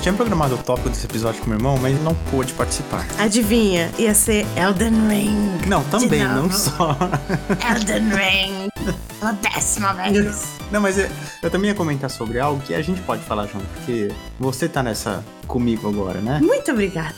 Tinha programado o tópico desse episódio com meu irmão, mas ele não pôde participar. Adivinha? Ia ser Elden Ring. Não, também, não só. Elden Ring. Pela décima vez. Não, mas eu, eu também ia comentar sobre algo que a gente pode falar junto, porque você tá nessa comigo agora, né? Muito obrigada.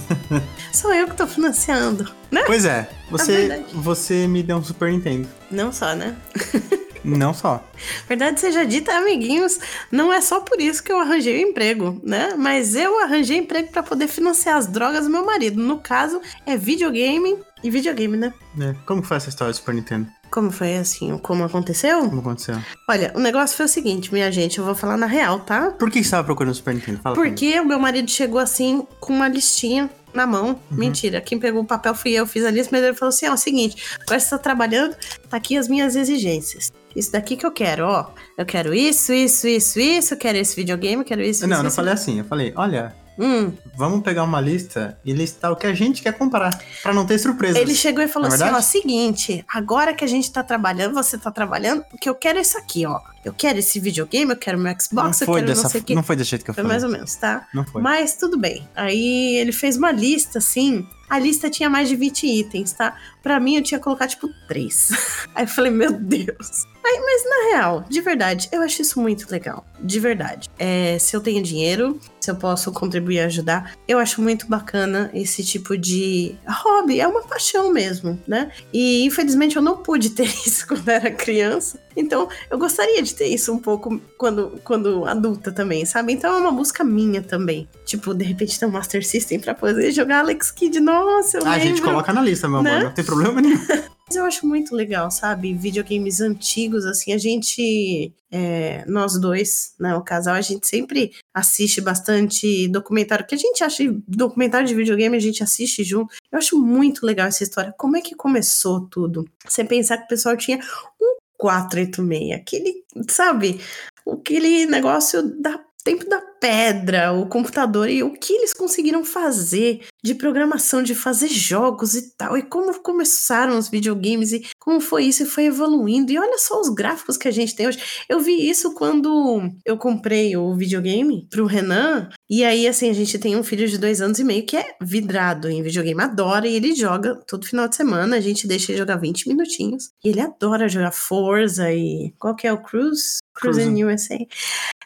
Sou eu que tô financiando, né? Pois é, você, verdade. você me deu um Super Nintendo. Não só, né? Não só. Verdade seja dita, amiguinhos, não é só por isso que eu arranjei o emprego, né? Mas eu arranjei emprego pra poder financiar as drogas do meu marido. No caso, é videogame e videogame, né? É, Como foi essa história do Super Nintendo? Como foi assim? Como aconteceu? Como aconteceu? Olha, o negócio foi o seguinte, minha gente, eu vou falar na real, tá? Por que você estava procurando o Super Nintendo? Fala. Porque o meu marido chegou assim com uma listinha na mão. Mentira, quem pegou o papel fui eu, fiz a lista, mas ele falou assim: ó, é o seguinte, agora você tá trabalhando, tá aqui as minhas exigências. Isso daqui que eu quero, ó. Eu quero isso, isso, isso, isso, eu quero esse videogame, eu quero isso, Não, isso, eu não isso. falei assim. Eu falei, olha, Hum. vamos pegar uma lista e listar o que a gente quer comprar, pra não ter surpresas. Ele chegou e falou Não é assim: ó, seguinte, agora que a gente tá trabalhando, você tá trabalhando, o que eu quero é isso aqui, ó. Eu quero esse videogame, eu quero meu não Xbox, eu foi, quero dessa, não sei o quê. não foi desse jeito que eu Foi falei. mais ou menos, tá? Não foi. Mas tudo bem. Aí ele fez uma lista, assim. A lista tinha mais de 20 itens, tá? Pra mim, eu tinha colocado, tipo, 3. Aí eu falei, meu Deus. Aí, mas na real, de verdade, eu acho isso muito legal. De verdade. É, se eu tenho dinheiro, se eu posso contribuir e ajudar, eu acho muito bacana esse tipo de hobby. É uma paixão mesmo, né? E infelizmente eu não pude ter isso quando era criança. Então, eu gostaria de ter isso um pouco quando, quando adulta também, sabe? Então é uma busca minha também. Tipo, de repente ter um Master System pra poder jogar Alex Kidd. Nossa, eu Ah, a gente lembro. coloca na lista, meu Né? amor. Não tem problema nenhum. Mas eu acho muito legal, sabe? Videogames antigos, assim, a gente. é, nós dois, né? O casal, a gente sempre assiste bastante documentário. Que a gente acha documentário de videogame, a gente assiste junto. Eu acho muito legal essa história. Como é que começou tudo? Você pensar que o pessoal tinha um 486, aquele, sabe? Aquele negócio da tempo da pedra, o computador e o que eles conseguiram fazer de programação, de fazer jogos e tal, e como começaram os videogames e como foi isso e foi evoluindo. E olha só os gráficos que a gente tem hoje. Eu vi isso quando eu comprei o videogame pro Renan, e aí assim, a gente tem um filho de dois anos e meio que é vidrado em videogame, adora e ele joga todo final de semana, a gente deixa ele jogar 20 minutinhos. E ele adora jogar Forza e qual que é o Cruise? Cruise in USA.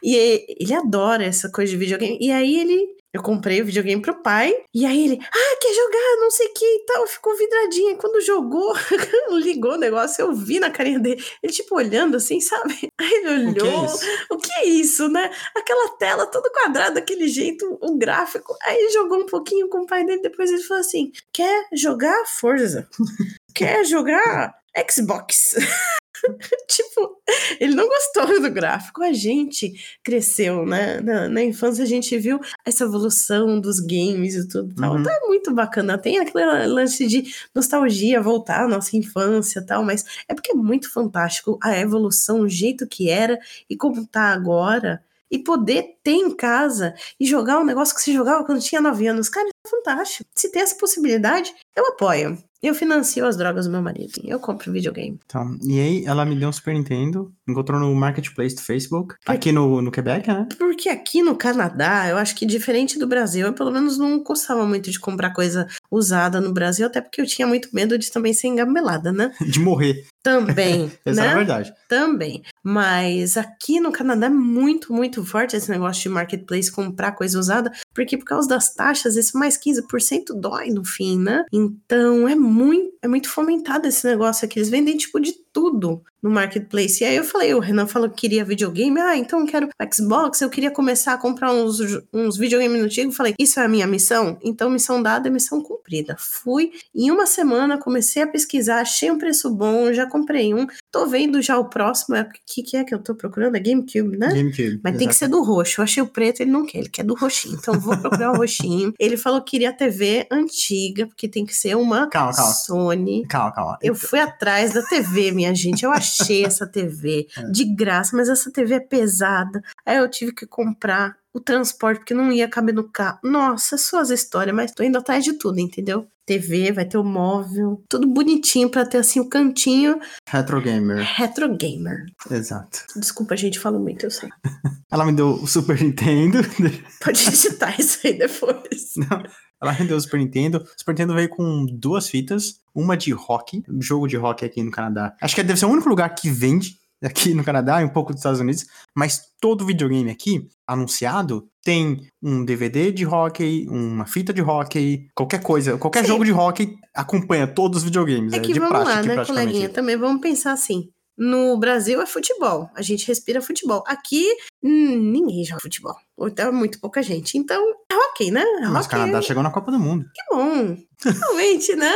E ele adora essa coisa de videogame. E aí ele. Eu comprei o videogame pro pai. E aí ele, ah, quer jogar, não sei o que e tal. Ficou vidradinha. E Quando jogou, ligou o negócio, eu vi na carinha dele. Ele, tipo, olhando assim, sabe? Aí ele O que é olhou. isso? O que é isso, né? Aquela tela toda quadrada, daquele jeito, o gráfico. Aí ele jogou um pouquinho com o pai dele. Depois ele falou assim: quer jogar Forza? quer jogar Xbox? tipo, ele não gostou do gráfico. A gente cresceu, né? Na, na infância a gente viu essa evolução dos games e tudo tal. Uhum. Então é muito bacana. Tem aquele lance de nostalgia, voltar à nossa infância e tal, mas é porque é muito fantástico a evolução, o jeito que era e como tá agora. E poder ter em casa e jogar um negócio que se jogava quando tinha 9 anos. Cara, isso é fantástico. Se tem essa possibilidade, eu apoio. Eu financio as drogas do meu marido. Eu compro videogame. Então, e aí ela me deu um Super Nintendo, encontrou no Marketplace do Facebook, aqui no, no Quebec, né? Porque aqui no Canadá, eu acho que diferente do Brasil, eu pelo menos não gostava muito de comprar coisa usada no Brasil, até porque eu tinha muito medo de também ser engabelada, né? De morrer. Também, Essa é a né? verdade. Também. Mas aqui no Canadá é muito, muito forte esse negócio de marketplace comprar coisa usada, porque por causa das taxas, esse mais 15% dói no fim, né? Então é muito, é muito fomentado esse negócio aqui. Eles vendem tipo de tudo no marketplace. E aí eu falei, o Renan falou que queria videogame, ah, então eu quero Xbox, eu queria começar a comprar uns, uns videogames antigos. Falei, isso é a minha missão? Então missão dada é missão cumprida. Fui, em uma semana comecei a pesquisar, achei um preço bom, já comprei um, tô vendo já o próximo, é o que, que é que eu tô procurando? É GameCube, né? GameCube. Mas tem que ser do roxo. Eu achei o preto, ele não quer, ele quer do roxinho. Então vou procurar o roxinho. Ele falou que queria TV antiga, porque tem que ser uma Calma, calma. iPhone. Calma, calma. Eu fui atrás da TV, minha gente. Eu achei essa TV É. de graça, mas essa TV é pesada. Aí eu tive que comprar o transporte, porque não ia caber no carro. Nossa, suas histórias, mas tô indo atrás de tudo, entendeu? TV, vai ter o móvel, tudo bonitinho pra ter assim o cantinho Retro Gamer. retro gamer. Exato. Desculpa, a gente fala muito, eu sei. Ela me deu o Super Nintendo. Pode digitar isso aí depois. Não, ela me deu o Super Nintendo. O Super Nintendo veio com duas fitas. Uma de rock, jogo de rock aqui no Canadá. Acho que deve ser o único lugar que vende aqui no Canadá e um pouco dos Estados Unidos. Mas todo videogame aqui, anunciado, tem um DVD de hockey, uma fita de hockey, qualquer coisa. Qualquer Sim. jogo de hockey acompanha todos os videogames. É É, que de vamos lá, né, coleguinha? Também vamos pensar assim. No Brasil é futebol. A gente respira futebol. Aqui, hum, ninguém joga futebol. Ou então muito pouca gente. Então, é hockey, né? É Mas o. Canadá chegou na Copa do Mundo. Que bom. Realmente, né?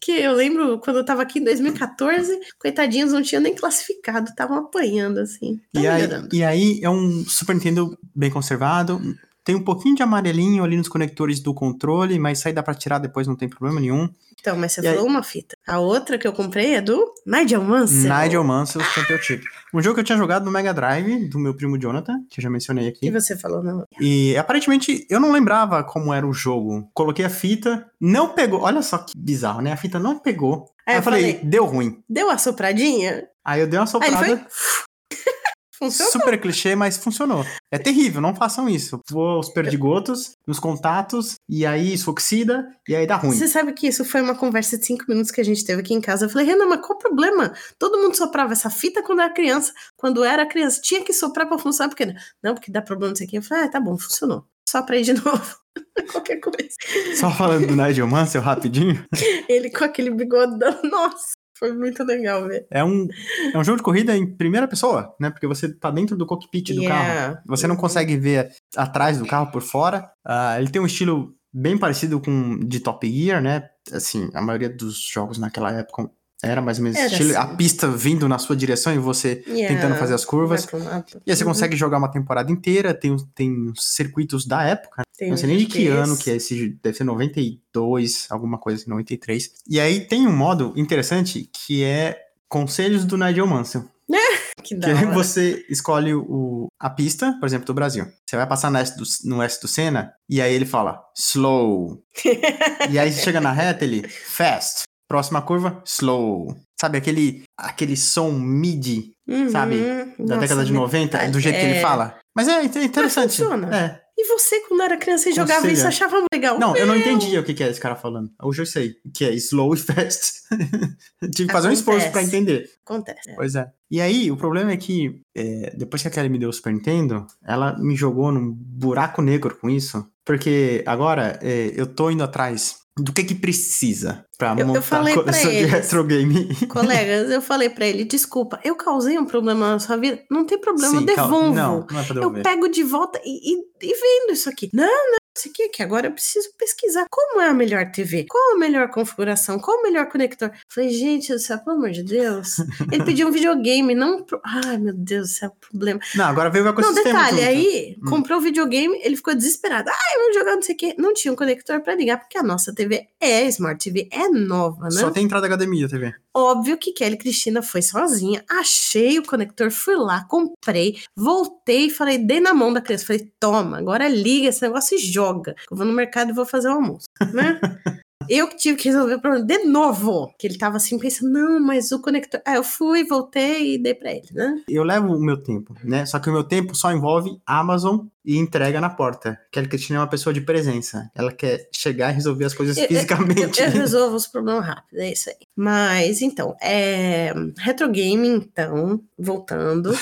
Que eu lembro quando eu tava aqui em 2014, coitadinhos não tinham nem classificado, estavam apanhando, assim. E aí, e aí é um Super Nintendo bem conservado. Tem um pouquinho de amarelinho ali nos conectores do controle, mas isso aí dá pra tirar depois, não tem problema nenhum. Então, mas você E aí- falou uma fita. A outra que eu comprei é do Nigel Mansell. Nigel Mansell Championship. Um jogo que eu tinha jogado no Mega Drive, do meu primo Jonathan, que eu já mencionei E aqui. você falou, não. E aparentemente eu não lembrava como era o jogo. Coloquei a fita, não pegou. Olha só que bizarro, né? A fita não pegou. Aí Aí eu falei, falei- deu ruim. Deu a sopradinha? Aí eu dei uma Aí ele soprada. foi. Funcionou. Super clichê, mas funcionou. É terrível, não façam isso. Voa os perdigotos nos contatos, e aí isso oxida, e aí dá ruim. Você sabe que isso foi uma conversa de cinco minutos que a gente teve aqui em casa. Eu falei, Renan, mas qual o problema? Todo mundo soprava essa fita quando era criança. Quando era criança, tinha que soprar pra funcionar, porque não, porque dá problema nisso aqui. Eu falei, ah, tá bom, funcionou. Sopra aí de novo. Qualquer coisa. Só falando do Nigel Mansell rapidinho, Ele com aquele bigodão. Nossa, foi muito legal ver. é um, é um jogo de corrida em primeira pessoa, né? Porque você tá dentro do cockpit do carro. Yeah. Você não consegue ver atrás do carro por fora. Ah, ele tem um estilo bem parecido com de Top Gear, né? Assim, a maioria dos jogos naquela época era mais ou menos Era estilo. assim. A pista vindo na sua direção e você Yeah. tentando fazer as curvas. E aí você Uhum. consegue jogar uma temporada inteira, tem, tem os circuitos da época. Tem não sei nem de que ano que é esse, deve ser 92, alguma coisa assim, 93. E aí tem um modo interessante que é Conselhos do Nigel Mansell. Que Que da hora. você escolhe o, a pista, por exemplo, do Brasil. Você vai passar no S do, no S do Senna, e aí ele fala, slow. e aí você chega na reta, ele, fast. Próxima curva, slow. Sabe aquele, aquele som MIDI Uhum. sabe, da Nossa, década de 90, verdade. do jeito que ele É. fala? Mas é é interessante. funciona. É. E você, quando era criança e jogava Conselho. isso, achava legal? Não, eu não entendia o que, que é esse cara falando. Hoje eu sei, que é slow e fast. Tive que fazer um esforço pra entender. Acontece. Pois é. E aí, o problema é que, é, depois que a Kelly me deu o Super Nintendo, ela me jogou num buraco negro com isso. Porque agora é, eu tô indo atrás do que que precisa pra Eu- eu montar falei a coleção de retro game. Colegas, eu falei pra ele, desculpa, eu causei um problema na sua vida? Não tem problema, eu Sim, cal- devolvo. Não, não é pra eu devolver. pego de volta e, e, e vendo isso aqui. Não, não, isso aqui, que agora eu preciso pesquisar. Como é a melhor TV? Qual a melhor configuração? Qual o melhor conector? Falei, gente do céu, pelo amor de Deus. Ele pediu um videogame, não... pro- Ai, meu Deus do céu, problema. Não, agora veio o Não, ecossistema detalhe, junto. aí Hum. comprou o videogame, ele ficou desesperado. Ai, vamos jogar não sei o quê. Não tinha um conector pra ligar, porque a nossa TV é Smart TV, é nova, né? Só tem entrada HDMI a TV. Óbvio que Kelly Cristina foi sozinha, achei o conector, fui lá, comprei, voltei falei, dei na mão da criança, falei, toma, agora liga esse negócio e joga. Eu vou no mercado e vou fazer o almoço, né? Eu que tive que resolver o problema de novo. Que ele tava assim pensando, não, mas o conector. Aí eu fui, voltei e dei pra ele, né? Eu levo o meu tempo, né? Só que o meu tempo só envolve Amazon e entrega na porta. Kelly Cristina é uma pessoa de presença. Ela quer chegar e resolver as coisas Eu- eu- fisicamente. Eu resolvo os problemas rápido, é isso aí. Mas, então, é... retro game, então, voltando,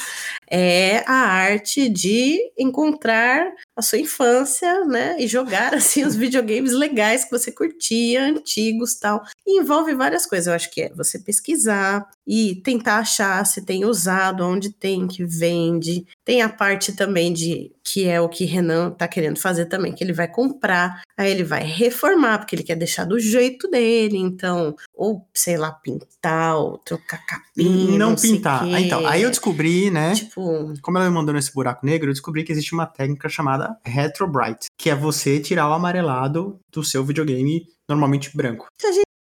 é a arte de encontrar a sua infância, né? E jogar, assim, os videogames legais que você curtia, antigos tal. E envolve várias coisas. Eu acho que é você pesquisar e tentar achar se tem usado, onde tem, que vende. Tem a parte também de que é o que Renan tá querendo fazer também, que ele vai comprar, aí ele vai reformar, porque ele quer deixar do jeito dele, então, ou sei lá, pintar, ou trocar capinha. não sei pintar. Ah, então, aí eu descobri, né? Tipo, Como ela me mandou nesse buraco negro, eu descobri que existe uma técnica chamada Retro Bright, que é você tirar o amarelado do seu videogame normalmente branco.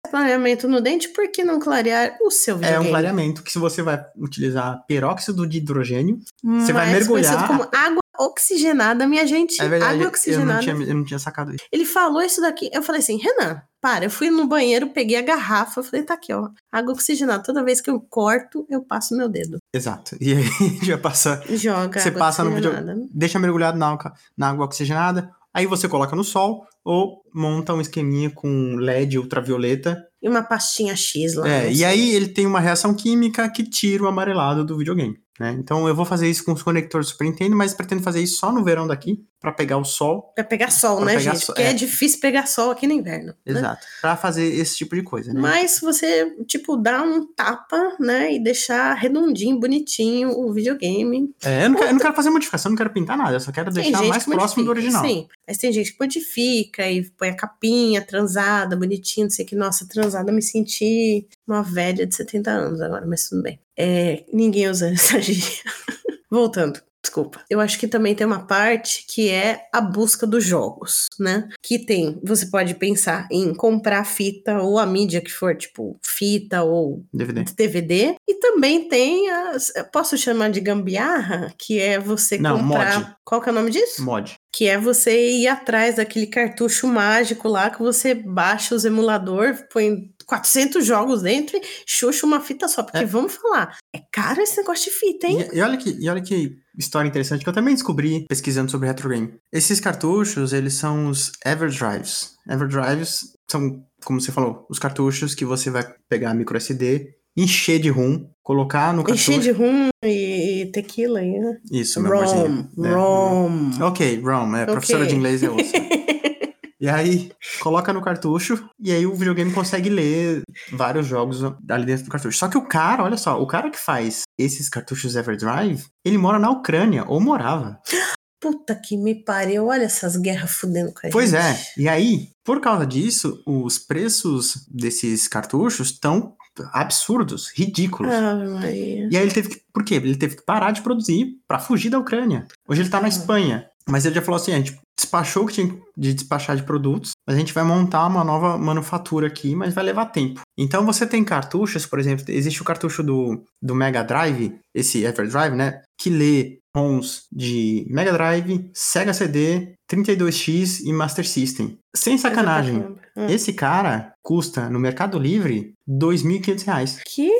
Clareamento no dente, por que não clarear o seu É videogame? um clareamento que se você vai utilizar peróxido de hidrogênio, Você vai Mais mergulhar- como água oxigenada, minha gente. é verdade, água eu não, oxigenada. tinha, eu não tinha sacado isso. Ele falou isso daqui. Eu falei assim, Renan, para. Eu fui no banheiro, peguei a garrafa. Eu falei, tá aqui, ó. Água oxigenada. Toda vez que eu corto, eu passo meu dedo. Exato. E aí a gente vai passar, Joga Você passa no vídeo- oxigenada. deixa mergulhado na, na água oxigenada, aí você coloca no sol ou monta um esqueminha com LED ultravioleta. E uma pastinha X lá. É, e aí ele tem uma reação química que tira o amarelado do videogame. Né? Então eu vou fazer isso com os conectores Super Nintendo, mas pretendo fazer isso só no verão daqui, pra pegar o sol. Pra pegar sol, Pra né, pegar gente? sol, Porque é. é. difícil pegar sol aqui no inverno. né? Exato. Pra fazer esse tipo de coisa, né? Mas você, tipo, dá um tapa, né? E deixar redondinho, bonitinho o videogame. É, eu, não quero, eu não quero fazer modificação, não quero pintar nada, eu só quero Tem deixar mais que próximo do original. Sim, mas tem gente que modifica e põe a capinha transada, bonitinho, não sei o que. Nossa, transada, me senti uma velha de 70 anos agora, mas tudo bem. É, ninguém usa essa gíria. Voltando. Desculpa. Eu acho que também tem uma parte que é a busca dos jogos, né? Que tem, você pode pensar em comprar fita ou a mídia que for, tipo, fita ou DVD. DVD. E também tem as. Posso chamar de gambiarra? Que é você Não, comprar. mod. Qual que é o nome disso? Mod. Que é você ir atrás daquele cartucho mágico lá que você baixa os emulador, põe 400 jogos dentro e xuxa uma fita só. Porque É. vamos falar, é caro esse negócio de fita, hein? E, e olha que, e olha que história interessante que eu também descobri pesquisando sobre retro game. Esses cartuchos, eles são os Everdrives. Everdrives são, como você falou, os cartuchos que você vai pegar micro SD, encher de rum, colocar no cartucho. Encher de rum e tequila né? Isso, meu Rom, amorzinho. É. rom. Ok, ROM, é, professora Ok. de inglês é ouça. E aí, coloca no cartucho, e aí o videogame consegue ler vários jogos ali dentro do cartucho. Só que o cara, olha só, o cara que faz esses cartuchos Everdrive, ele mora na Ucrânia, ou morava. Puta que me pariu, olha essas guerras fudendo com a Pois gente. é, e aí, por causa disso, os preços desses cartuchos estão absurdos, ridículos. Maria. E aí ele teve que. Por quê? Ele teve que parar de produzir pra fugir da Ucrânia. Hoje ele tá na Espanha. Mas ele já falou assim: a gente despachou o que tinha de despachar de produtos, mas a gente vai montar uma nova manufatura aqui, mas vai levar tempo. Então você tem cartuchos, por exemplo, existe o cartucho do, do Mega Drive, esse Everdrive, né? Que lê ROMs de Mega Drive, Sega CD, 32X e Master System. Sem sacanagem. Hum. Esse cara custa no Mercado Livre 2.500 reais. Que?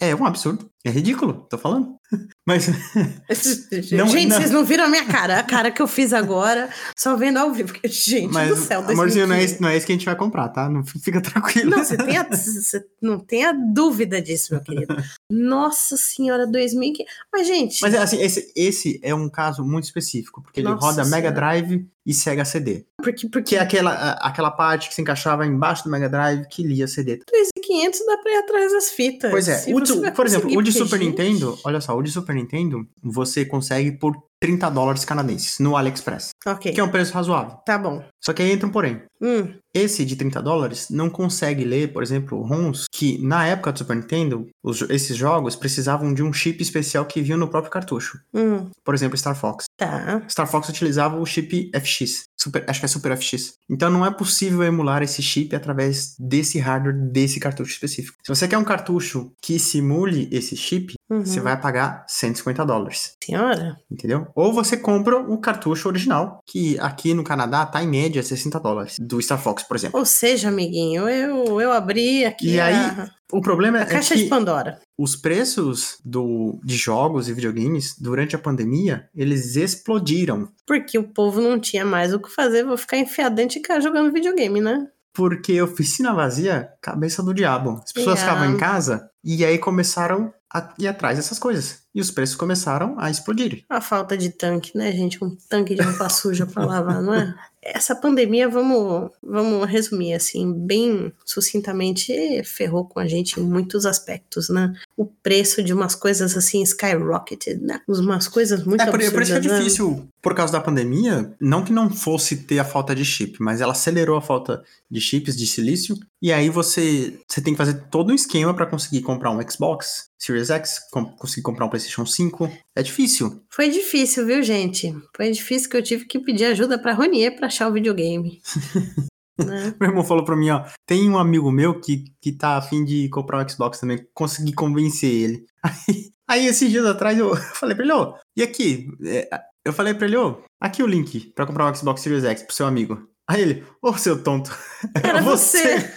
É um absurdo. É ridículo, tô falando. Mas gente, Não, não. vocês não viram a minha cara. A cara que eu fiz agora, só vendo ao vivo. Porque, Gente Mas, do céu, amorzinho, não é, 2015. isso, não é isso que a gente vai comprar, tá? Não fica tranquilo. Não, você tem a, você não tem a dúvida disso, meu querido. Nossa senhora, 2015. Mas, gente, Mas é assim, esse, esse é um caso muito específico, porque ele roda Mega Senhora. Drive e Sega CD. porque, porque Que é aquela, aquela parte que se encaixava embaixo do Mega Drive que lia CD. 2.500 dá pra ir atrás das fitas. Pois é, o por exemplo, o de Super gente, Nintendo, olha só, o de Super Nintendo você consegue por 30 dólares canadenses no AliExpress, Ok, que é um preço razoável. tá bom. Só que aí entra um porém. Hum, Esse de 30 dólares não consegue ler, por exemplo, ROMs que na época do Super Nintendo, os esses jogos precisavam de um chip especial que vinha no próprio cartucho. hum, Por exemplo, Star Fox. tá. Star Fox utilizava o chip FX. Super- acho que é Super FX. Então não é possível emular esse chip através desse hardware desse cartucho específico. Se você quer um cartucho que simule esse chip, Uhum. você vai pagar 150 dólares. Senhora? Entendeu? Ou você compra o cartucho original, que aqui no Canadá tá em média 60 dólares, do Star Fox, por exemplo. Ou seja, amiguinho, eu, eu abri aqui E a, aí, O problema a é caixa que de Pandora. os preços do, de jogos e videogames durante a pandemia, eles explodiram. Porque o povo não tinha mais o que fazer, vou ficar enfiado dentro de casa jogando videogame, né? Porque oficina vazia, cabeça do diabo. As pessoas Yeah. ficavam em casa e aí começaram a ir atrás dessas coisas. E os preços começaram a explodir. A falta de tanque, né, gente? Um tanque de roupa suja pra lavar, não é? Essa pandemia, vamos, vamos resumir assim, bem sucintamente, ferrou com a gente em muitos aspectos, né? O preço de umas coisas assim skyrocketed, né? Umas coisas muito É por, absurdas. por isso que é né? difícil, por causa da pandemia, não que não fosse ter a falta de chip, mas ela acelerou a falta de chips de silício. E aí você, você tem que fazer todo um esquema para conseguir comprar um Xbox Series X, com- conseguir comprar um PlayStation 5. É difícil. Foi difícil, viu, gente? Foi difícil que eu tive que pedir ajuda pra Ronier pra achar o videogame. né? Meu irmão falou pra mim, ó, tem um amigo meu que, que tá afim de comprar um Xbox também, consegui convencer ele. Aí, aí esses dias atrás eu falei pra ele, ô, e aqui? É, Eu falei pra ele, ô, aqui o link pra comprar um Xbox Series X pro seu amigo. Aí ele, ô, seu tonto. Era você.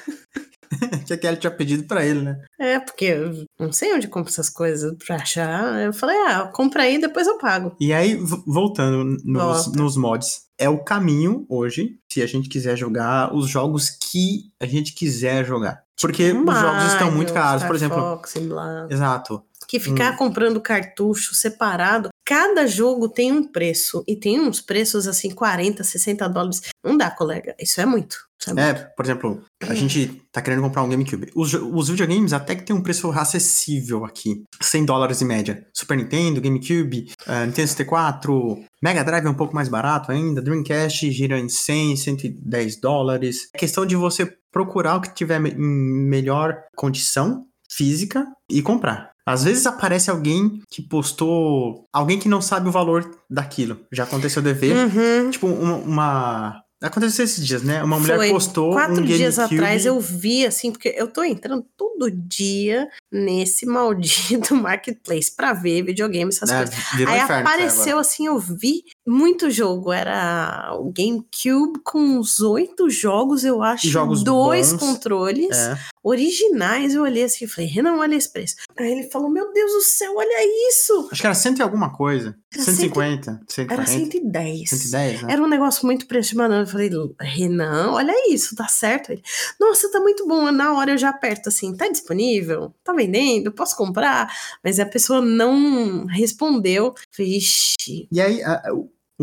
que a Kelly tinha pedido pra ele, né? É, porque eu não sei onde compro essas coisas pra achar. Eu falei, ah, compra aí, depois eu pago. E aí, voltando nos, Volta. nos mods, é o caminho hoje, se a gente quiser jogar os jogos que a gente quiser jogar. Porque os jogos estão Mario, muito caros, Star por exemplo. Fox, blá. Exato. Que ficar comprando cartucho separado, cada jogo tem um preço. E tem uns preços assim, 40, 60 dólares. Não dá, colega. Isso é muito. Isso é muito. É, por exemplo, a gente tá querendo comprar um GameCube. Os, os videogames até que tem um preço acessível aqui. 100 dólares em média. Super Nintendo, GameCube, eh, Nintendo 64, Mega Drive é um pouco mais barato ainda. Dreamcast gira em 100, 110 dólares. É questão de você procurar o que tiver em melhor condição física e comprar. Às vezes aparece alguém que postou. Alguém que não sabe o valor daquilo. Já aconteceu de ver. Uhum. Tipo, uma. uma- Aconteceu esses dias, né? Uma mulher Foi postou Quatro um dias GameCube. atrás eu vi, assim, porque eu tô entrando todo dia nesse maldito marketplace pra ver videogame, essas né, coisas. Aí inferno, apareceu assim, eu vi muito jogo. Era o GameCube com uns oito jogos, eu acho. Jogos dois bons. controles É. originais. Eu olhei assim e falei, Renan, olha esse preço. Aí ele falou: Meu Deus do céu, olha isso! Acho que era cento e alguma coisa. Era 150, Era 140, 110. 110, né? Era um negócio muito impressionante. Eu falei, Renan, olha isso, tá certo? Ele, Nossa, tá muito bom. Na hora eu já aperto assim, tá disponível? Tá vendendo? Posso comprar? Mas a pessoa não respondeu. Falei, Ixi, E aí, a-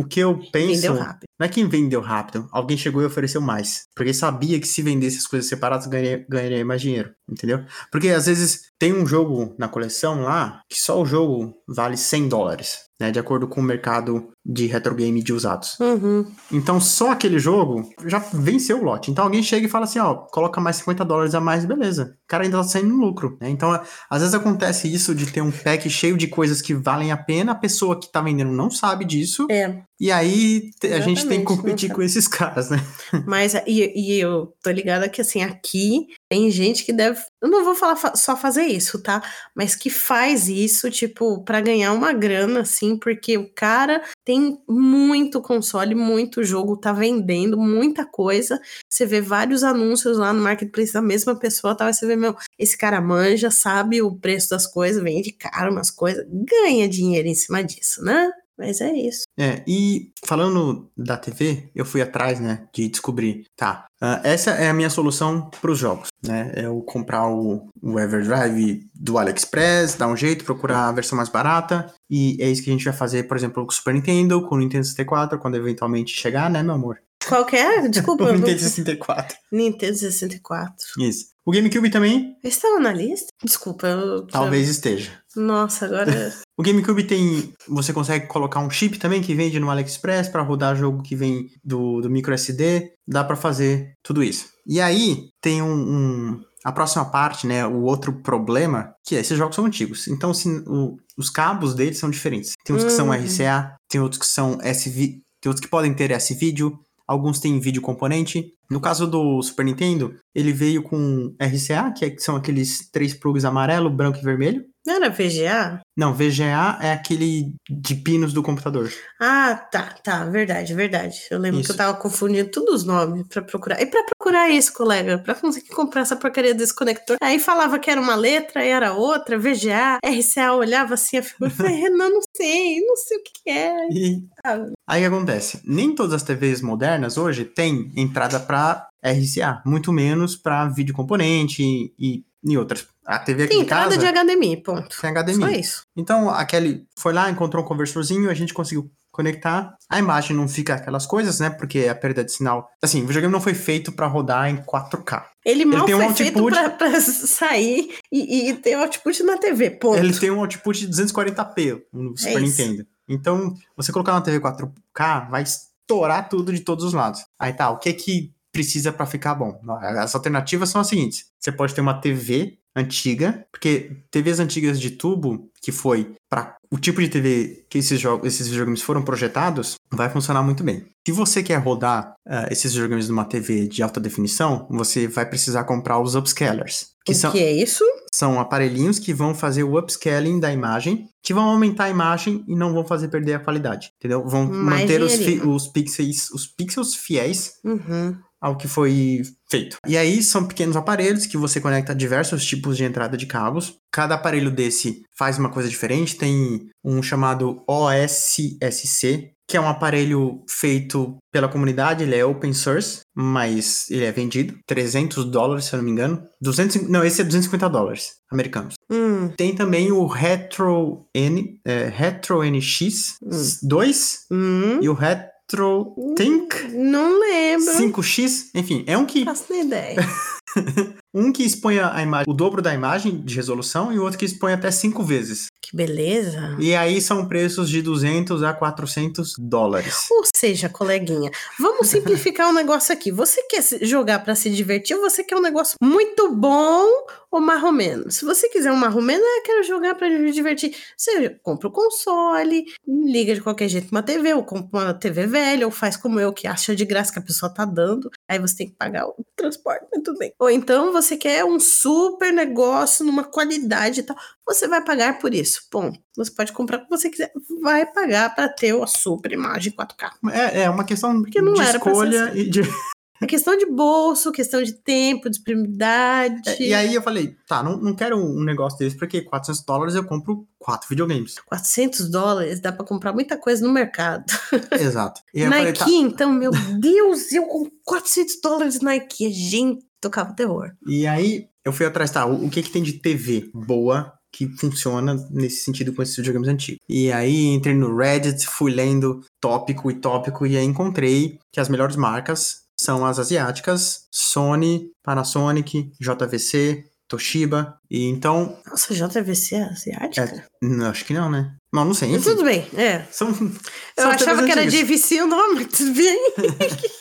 o- que eu penso. vendeu rápido. Não é quem vendeu rápido, alguém chegou e ofereceu mais. Porque sabia que se vendesse as coisas separadas, ganharia, ganharia mais dinheiro, entendeu? Porque às vezes tem um jogo na coleção lá que só o jogo vale 100 dólares, né? De acordo com o mercado de retro game de usados. Uhum. Então só aquele jogo já venceu o lote. Então alguém chega e fala assim, ó, coloca mais 50 dólares a mais, beleza. O cara ainda tá saindo no lucro, né? Então às vezes acontece isso de ter um pack cheio de coisas que valem a pena, a pessoa que tá vendendo não sabe disso, É, e aí a gente tem que Exatamente, competir com esses caras, né? mas e, e eu tô ligada que assim, aqui tem gente que deve. Eu não vou falar fa- só fazer isso, tá? Mas que faz isso, tipo, pra ganhar uma grana, assim, porque o cara tem muito console, muito jogo, tá vendendo muita coisa. Você vê vários anúncios lá no marketplace da mesma pessoa, tá? Aí você vê, meu, esse cara manja, sabe o preço das coisas, vende caro umas coisas, ganha dinheiro em cima disso, né? Mas é isso. É, e falando da TV, eu fui atrás, né, de descobrir, tá, ah, essa é a minha solução para os jogos, né, é eu comprar o, o Everdrive do AliExpress, dar um jeito, procurar a versão mais barata, e é isso que a gente vai fazer, por exemplo, com o Super Nintendo, com o Nintendo 64, quando eventualmente chegar, né, meu amor? Qual que é? Desculpa. Nintendo 64, Nintendo 64. isso. O GameCube também, Estava na lista? Desculpa, eu. talvez esteja. Nossa, agora. O GameCube tem. Você consegue colocar um chip também que vende no AliExpress para rodar jogo que vem do, do micro SD. Dá para fazer tudo isso. E aí tem um, um- A próxima parte, né? O outro problema, que é esses jogos são antigos. Então, se, o- os cabos deles são diferentes. Tem uns que são Uhum. RCA, tem outros que são SV, tem outros que podem ter S-Vídeo, alguns têm vídeo componente. No caso do Super Nintendo, ele veio com RCA, que é- são aqueles três plugs amarelo, branco e vermelho. Não era VGA? Não, VGA é aquele de pinos do computador. Ah, tá, tá, verdade, verdade. Eu lembro que Isso. eu tava confundindo todos os nomes pra procurar. E pra procurar isso, colega, pra conseguir comprar essa porcaria desse conector. Aí falava que era uma letra, aí era outra, VGA, RCA, olhava assim a figura e falei, Renan, não sei, não sei o que que é. E Ah. aí que acontece? Nem todas as TVs modernas hoje têm entrada para RCA, muito menos para vídeo componente e, e outras. A TV aqui Tem em entrada casa de HDMI, ponto. tem Só HDMI. isso. Então a Kelly foi lá, encontrou um conversorzinho, a gente conseguiu conectar. A imagem não fica aquelas coisas, né? Porque a perda de sinal. Assim, o videogame não foi feito para rodar em 4K. Ele mal tem um foi feito pra, pra sair e, e ter output na TV, ponto. Ele tem um output de 240p no Super É isso. Nintendo. Então, você colocar na TV 4K, vai estourar tudo de todos os lados. Aí tá, o que que precisa pra ficar bom? As alternativas são as seguintes. Você pode ter uma TV antiga, porque TVs antigas de tubo, que foi para o tipo de TV que esses, jogos, esses videogames foram projetados vai funcionar muito bem. Se você quer rodar uh, esses videogames numa TV de alta definição, você vai precisar comprar os upscalers. Que o são, que é isso? São aparelhinhos que vão fazer o upscaling da imagem, que vão aumentar a imagem e não vão fazer perder a qualidade, entendeu? Vão manter os, os pixels, os pixels fiéis Uhum. Ao que foi feito. E aí são pequenos aparelhos que você conecta diversos tipos de entrada de cabos. Cada aparelho desse faz uma coisa diferente. Tem um chamado OSSC, que é um aparelho feito pela comunidade, ele é open source, mas ele é vendido 300 dólares, se eu não me engano. 200, não, esse é 250 dólares americanos. Hum, Tem também o Retro N, é, Retro NX 2 hum. e o Retro Think Não lembro. 5X, enfim, é um que Não faço nem ideia. um que expõe a imagem, o dobro da imagem de resolução e o outro que expõe até cinco vezes. que beleza. E aí são preços de 200 a 400 dólares. Ou seja, coleguinha, vamos simplificar o negócio aqui. Você quer jogar pra se divertir ou você quer um negócio muito bom ou marromeno? Se você quiser um marromeno, eu quero jogar pra me divertir. Você compra o console, liga de qualquer jeito uma TV, ou compra uma TV velha, ou faz como eu, que acha de graça que a pessoa tá dando. Aí você tem que pagar o transporte, mas tudo bem. Ou então você quer um super negócio numa qualidade e tal. Você vai pagar por isso. Bom, você pode comprar o que você quiser. Vai pagar pra ter a super imagem 4K. É, é uma questão Porque não de era escolha assim. e de... É questão de bolso, questão de tempo, disponibilidade. E aí eu falei, tá, não, não quero um negócio desse, porque 400 dólares eu compro quatro videogames. 400 dólares dá pra comprar muita coisa no mercado. Exato. E eu falei, Nike, tá. então, meu Deus, eu com 400 dólares Nike, gente, tocava terror. E aí eu fui atrás, tá, o, o que que tem de TV boa que funciona nesse sentido com esses videogames antigos. E aí entrei no Reddit, fui lendo tópico e tópico e aí encontrei que as melhores marcas são as asiáticas, Sony, Panasonic, JVC, Toshiba. E então, Nossa, JVC é asiática? não, acho que não, né? Não, não sei, enfim. Tudo bem, é. São, Eu são achava TVs que era. JVC o nome, tudo bem.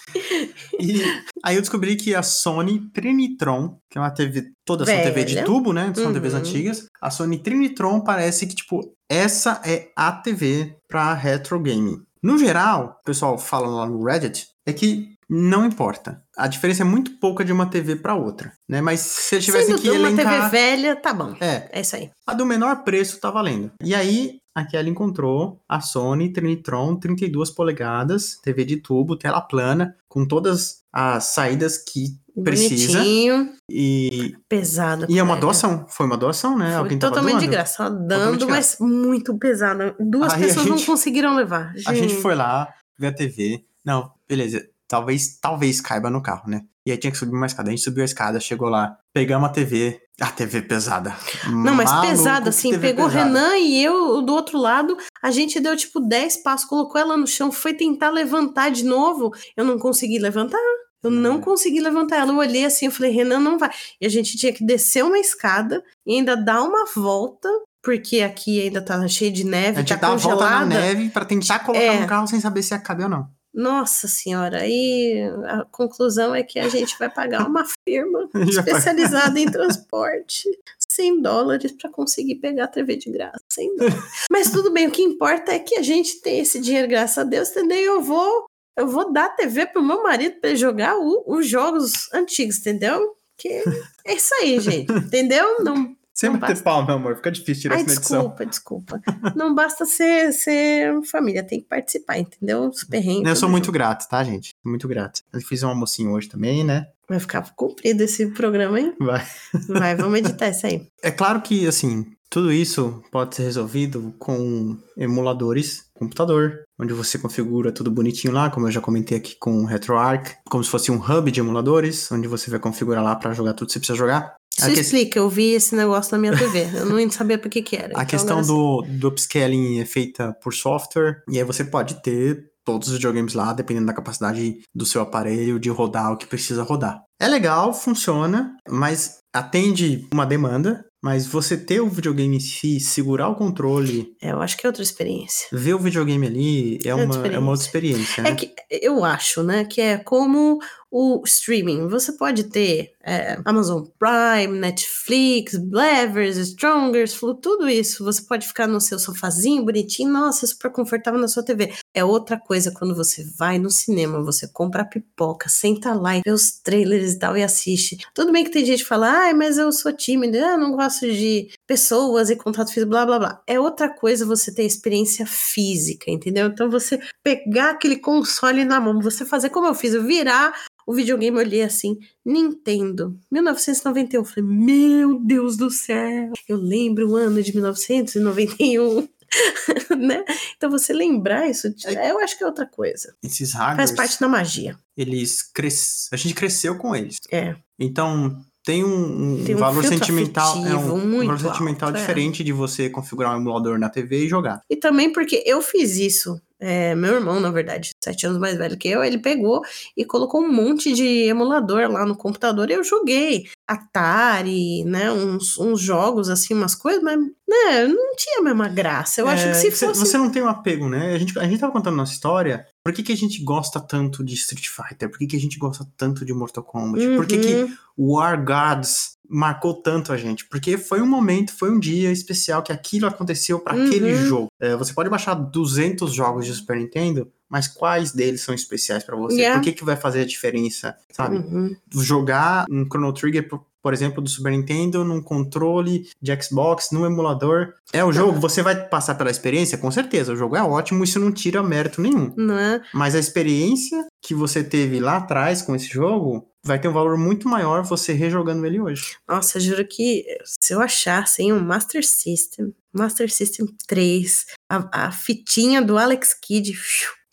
E aí eu descobri que a Sony Trinitron, que é uma TV, todas são TV de Velha. tubo, né? São TVs Uhum. antigas. A Sony Trinitron parece que, tipo, essa é a TV pra retro gaming. No geral, o pessoal fala lá no Reddit, é que não importa. A diferença é muito pouca de uma TV pra outra, né? Mas se eles tivessem Sendo que uma TV elencar... velha, tá bom. É, É isso aí. a do menor preço tá valendo. E aí, a Kelly encontrou a Sony Trinitron 32 polegadas, TV de tubo, tela plana, com todas as saídas que precisa. Bonitinho, E, pesado. e é uma doação. Foi uma doação, né? Foi Alguém totalmente de graça, dando, de mas muito pesado. Duas Aí pessoas não gente- conseguiram levar. A gente foi lá, ver a TV. Não, beleza. Talvez, talvez caiba no carro, né? E aí tinha que subir uma escada. A gente subiu a escada, chegou lá, pegamos a TV. A TV pesada. Não, mas Maluco, pesado, que assim, pegou o pesada. Renan e eu do outro lado, a gente deu tipo 10 passos, colocou ela no chão, foi tentar levantar de novo, eu não consegui levantar, eu não Uhum. consegui levantar ela, eu olhei assim, eu falei, Renan, não vai. E a gente tinha que descer uma escada e ainda dar uma volta, porque aqui ainda tá cheio de A neve, gente tá dá a volta na congelada. neve pra tentar colocar É. no carro sem saber se ia caber ou não. Nossa senhora, aí a conclusão é que a gente vai pagar uma firma especializada em transporte 100 dólares para conseguir pegar a TV de graça. 100 dólares. Mas tudo bem, o que importa é que a gente tem esse dinheiro, graças a Deus, entendeu? Eu vou, eu vou dar a TV pro meu marido para ele jogar o- os jogos antigos, entendeu? Que é isso aí, gente, entendeu? Não, Sem Não bater basta. pau, meu amor. Fica difícil tirar Ai, isso na edição. desculpa, desculpa. Não basta ser, ser família, tem que participar, entendeu? Os perrengues. Eu sou muito grato, tá, gente? Muito grato. Eu fiz um almocinho hoje também, né? Vai ficar comprido esse programa, hein? Vai. Vai, vamos editar isso aí. É claro que, assim, tudo isso pode ser resolvido com emuladores, computador, onde você configura tudo bonitinho lá, como eu já comentei aqui com o RetroArch, como se fosse um hub de emuladores, onde você vai configurar lá pra jogar tudo que você precisa jogar. Isso A que- explica, eu vi esse negócio na minha TV. Eu não sabia por que que era. A Então, questão agora do, do upscaling é feita por software, e aí você pode ter todos os videogames lá, dependendo da capacidade do seu aparelho, de rodar o que precisa rodar. É legal, funciona, mas atende uma demanda, mas você ter o videogame em si, segurar o controle, É, eu acho que é outra experiência. ver o videogame ali, é, É uma, outra é uma outra experiência, É né? que eu acho, né, que é como o streaming. Você pode ter é, Amazon Prime, Netflix, Blevers, Strongers, Flu, tudo isso. Você pode ficar no seu sofazinho bonitinho, nossa, super confortável na sua TV. É outra coisa quando você vai no cinema, você compra pipoca, senta lá e vê os trailers e tal e assiste. Tudo bem que tem gente que fala, ai, mas eu sou tímida, eu não gosto de pessoas e contato físico, blá blá blá. É outra coisa você ter experiência física, entendeu? Então você pegar aquele console na mão, você fazer como eu fiz, eu virar o videogame, eu olhei assim, Nintendo, 1991. Falei, meu Deus do céu! Eu lembro o ano de 1991. né? Então você lembrar isso, é, eu acho que é outra coisa. Esses hardwares, Faz parte da magia. Eles cres... a gente cresceu com eles. É. Então tem um, um Tem um valor sentimental, é afetivo um muito valor sentimental alto, é. diferente de você configurar um emulador na TV e jogar. E também porque eu fiz isso. É, meu irmão, na verdade, sete anos mais velho que eu, ele pegou e colocou um monte de emulador lá no computador e eu joguei. Atari, né? Uns, uns jogos, assim, umas coisas, mas né, não tinha a mesma graça. Eu acho É, que se você, fosse. você não tem um apego, né? A gente, a gente tava contando nossa história. Por que, que a gente gosta tanto de Street Fighter? Por que, que a gente gosta tanto de Mortal Kombat? Por que, que Uhum. War Gods marcou tanto a gente? Porque foi um momento, foi um dia especial que aquilo aconteceu para aquele Uhum. jogo. É, você pode baixar 200 jogos de Super Nintendo, mas quais deles são especiais para você? Yeah. Por que, que vai fazer a diferença, sabe? Uhum. jogar um Chrono Trigger, por- exemplo, do Super Nintendo, num controle de Xbox, num emulador. É o jogo, você vai passar pela experiência? Com certeza, o jogo é ótimo, isso não tira mérito nenhum. Não é? Mas a experiência que você teve lá atrás com esse jogo vai ter um valor muito maior você rejogando ele hoje. Nossa, juro que se eu achasse um Master System, Master System 3, a, a fitinha do Alex Kidd,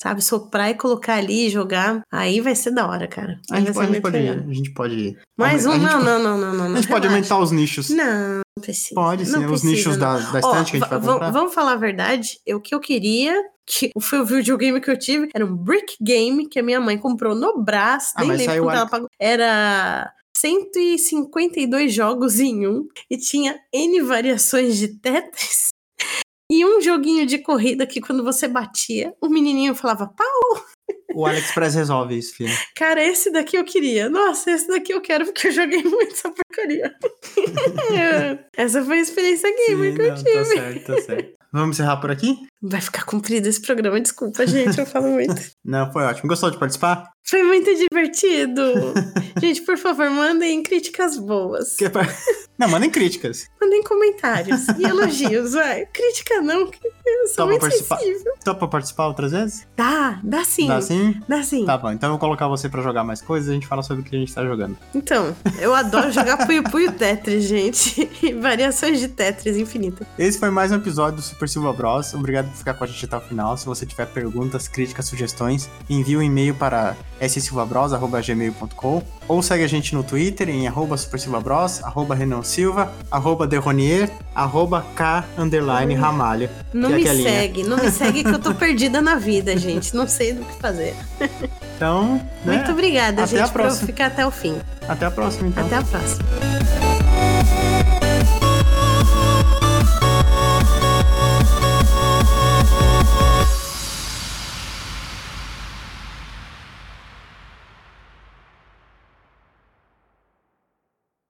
sabe, soprar e colocar ali e jogar, aí vai ser da hora, cara. A gente, pode, a gente pode, a gente pode. Mais a um? Não, pode- não, não, não, não. A gente pode aumentar os nichos. Não, não precisa. Pode, sim. não os precisa, nichos não. da, da estante que a gente vai va- va- comprar. Vamos falar a verdade, o que eu queria, que foi o videogame que eu tive, era um brick game que a minha mãe comprou no Brás, Ah, nem lembro quanto ela pagou. Era 152 jogos em um e tinha N variações de Tetris. E um joguinho de corrida que quando você batia, o menininho falava, pau! O AliExpress resolve isso, filha. Cara, esse daqui eu queria. Nossa, esse daqui eu quero porque eu joguei muito essa porcaria. essa foi a experiência gamer Sim, que eu não, tive. Tá certo, tá certo. Vamos encerrar por aqui? Vai ficar comprido esse programa, desculpa, gente, eu falo muito. Não, foi ótimo. Gostou de participar? Foi muito divertido. gente, por favor, mandem críticas boas. Não, mandem críticas. Mandem comentários e elogios, vai. Crítica não, que eu sou Topa muito participar? sensível. Topa pra participar outras vezes? Dá, dá sim. Dá sim? Dá sim. Tá bom, então eu vou colocar você pra jogar mais coisas e a gente fala sobre o que a gente tá jogando. Então, eu adoro jogar Puyo Puyo Tetris, gente. E variações de Tetris infinitas. Esse foi mais um episódio do Super Silva Bros. Obrigado ficar com a gente até o final. Se você tiver perguntas, críticas, sugestões, envie um e-mail para ssilvabros.gmail.com ou segue a gente no Twitter em arroba supersilvabros, arroba Renan Silva, arroba Derronier, arroba K underline Ramalho. Não é me segue, não me segue que eu tô perdida na vida, gente. Não sei do que fazer. Então, né? Muito obrigada, Até gente, a por próxima. ficar até o fim. Até a próxima, então. Até a próxima.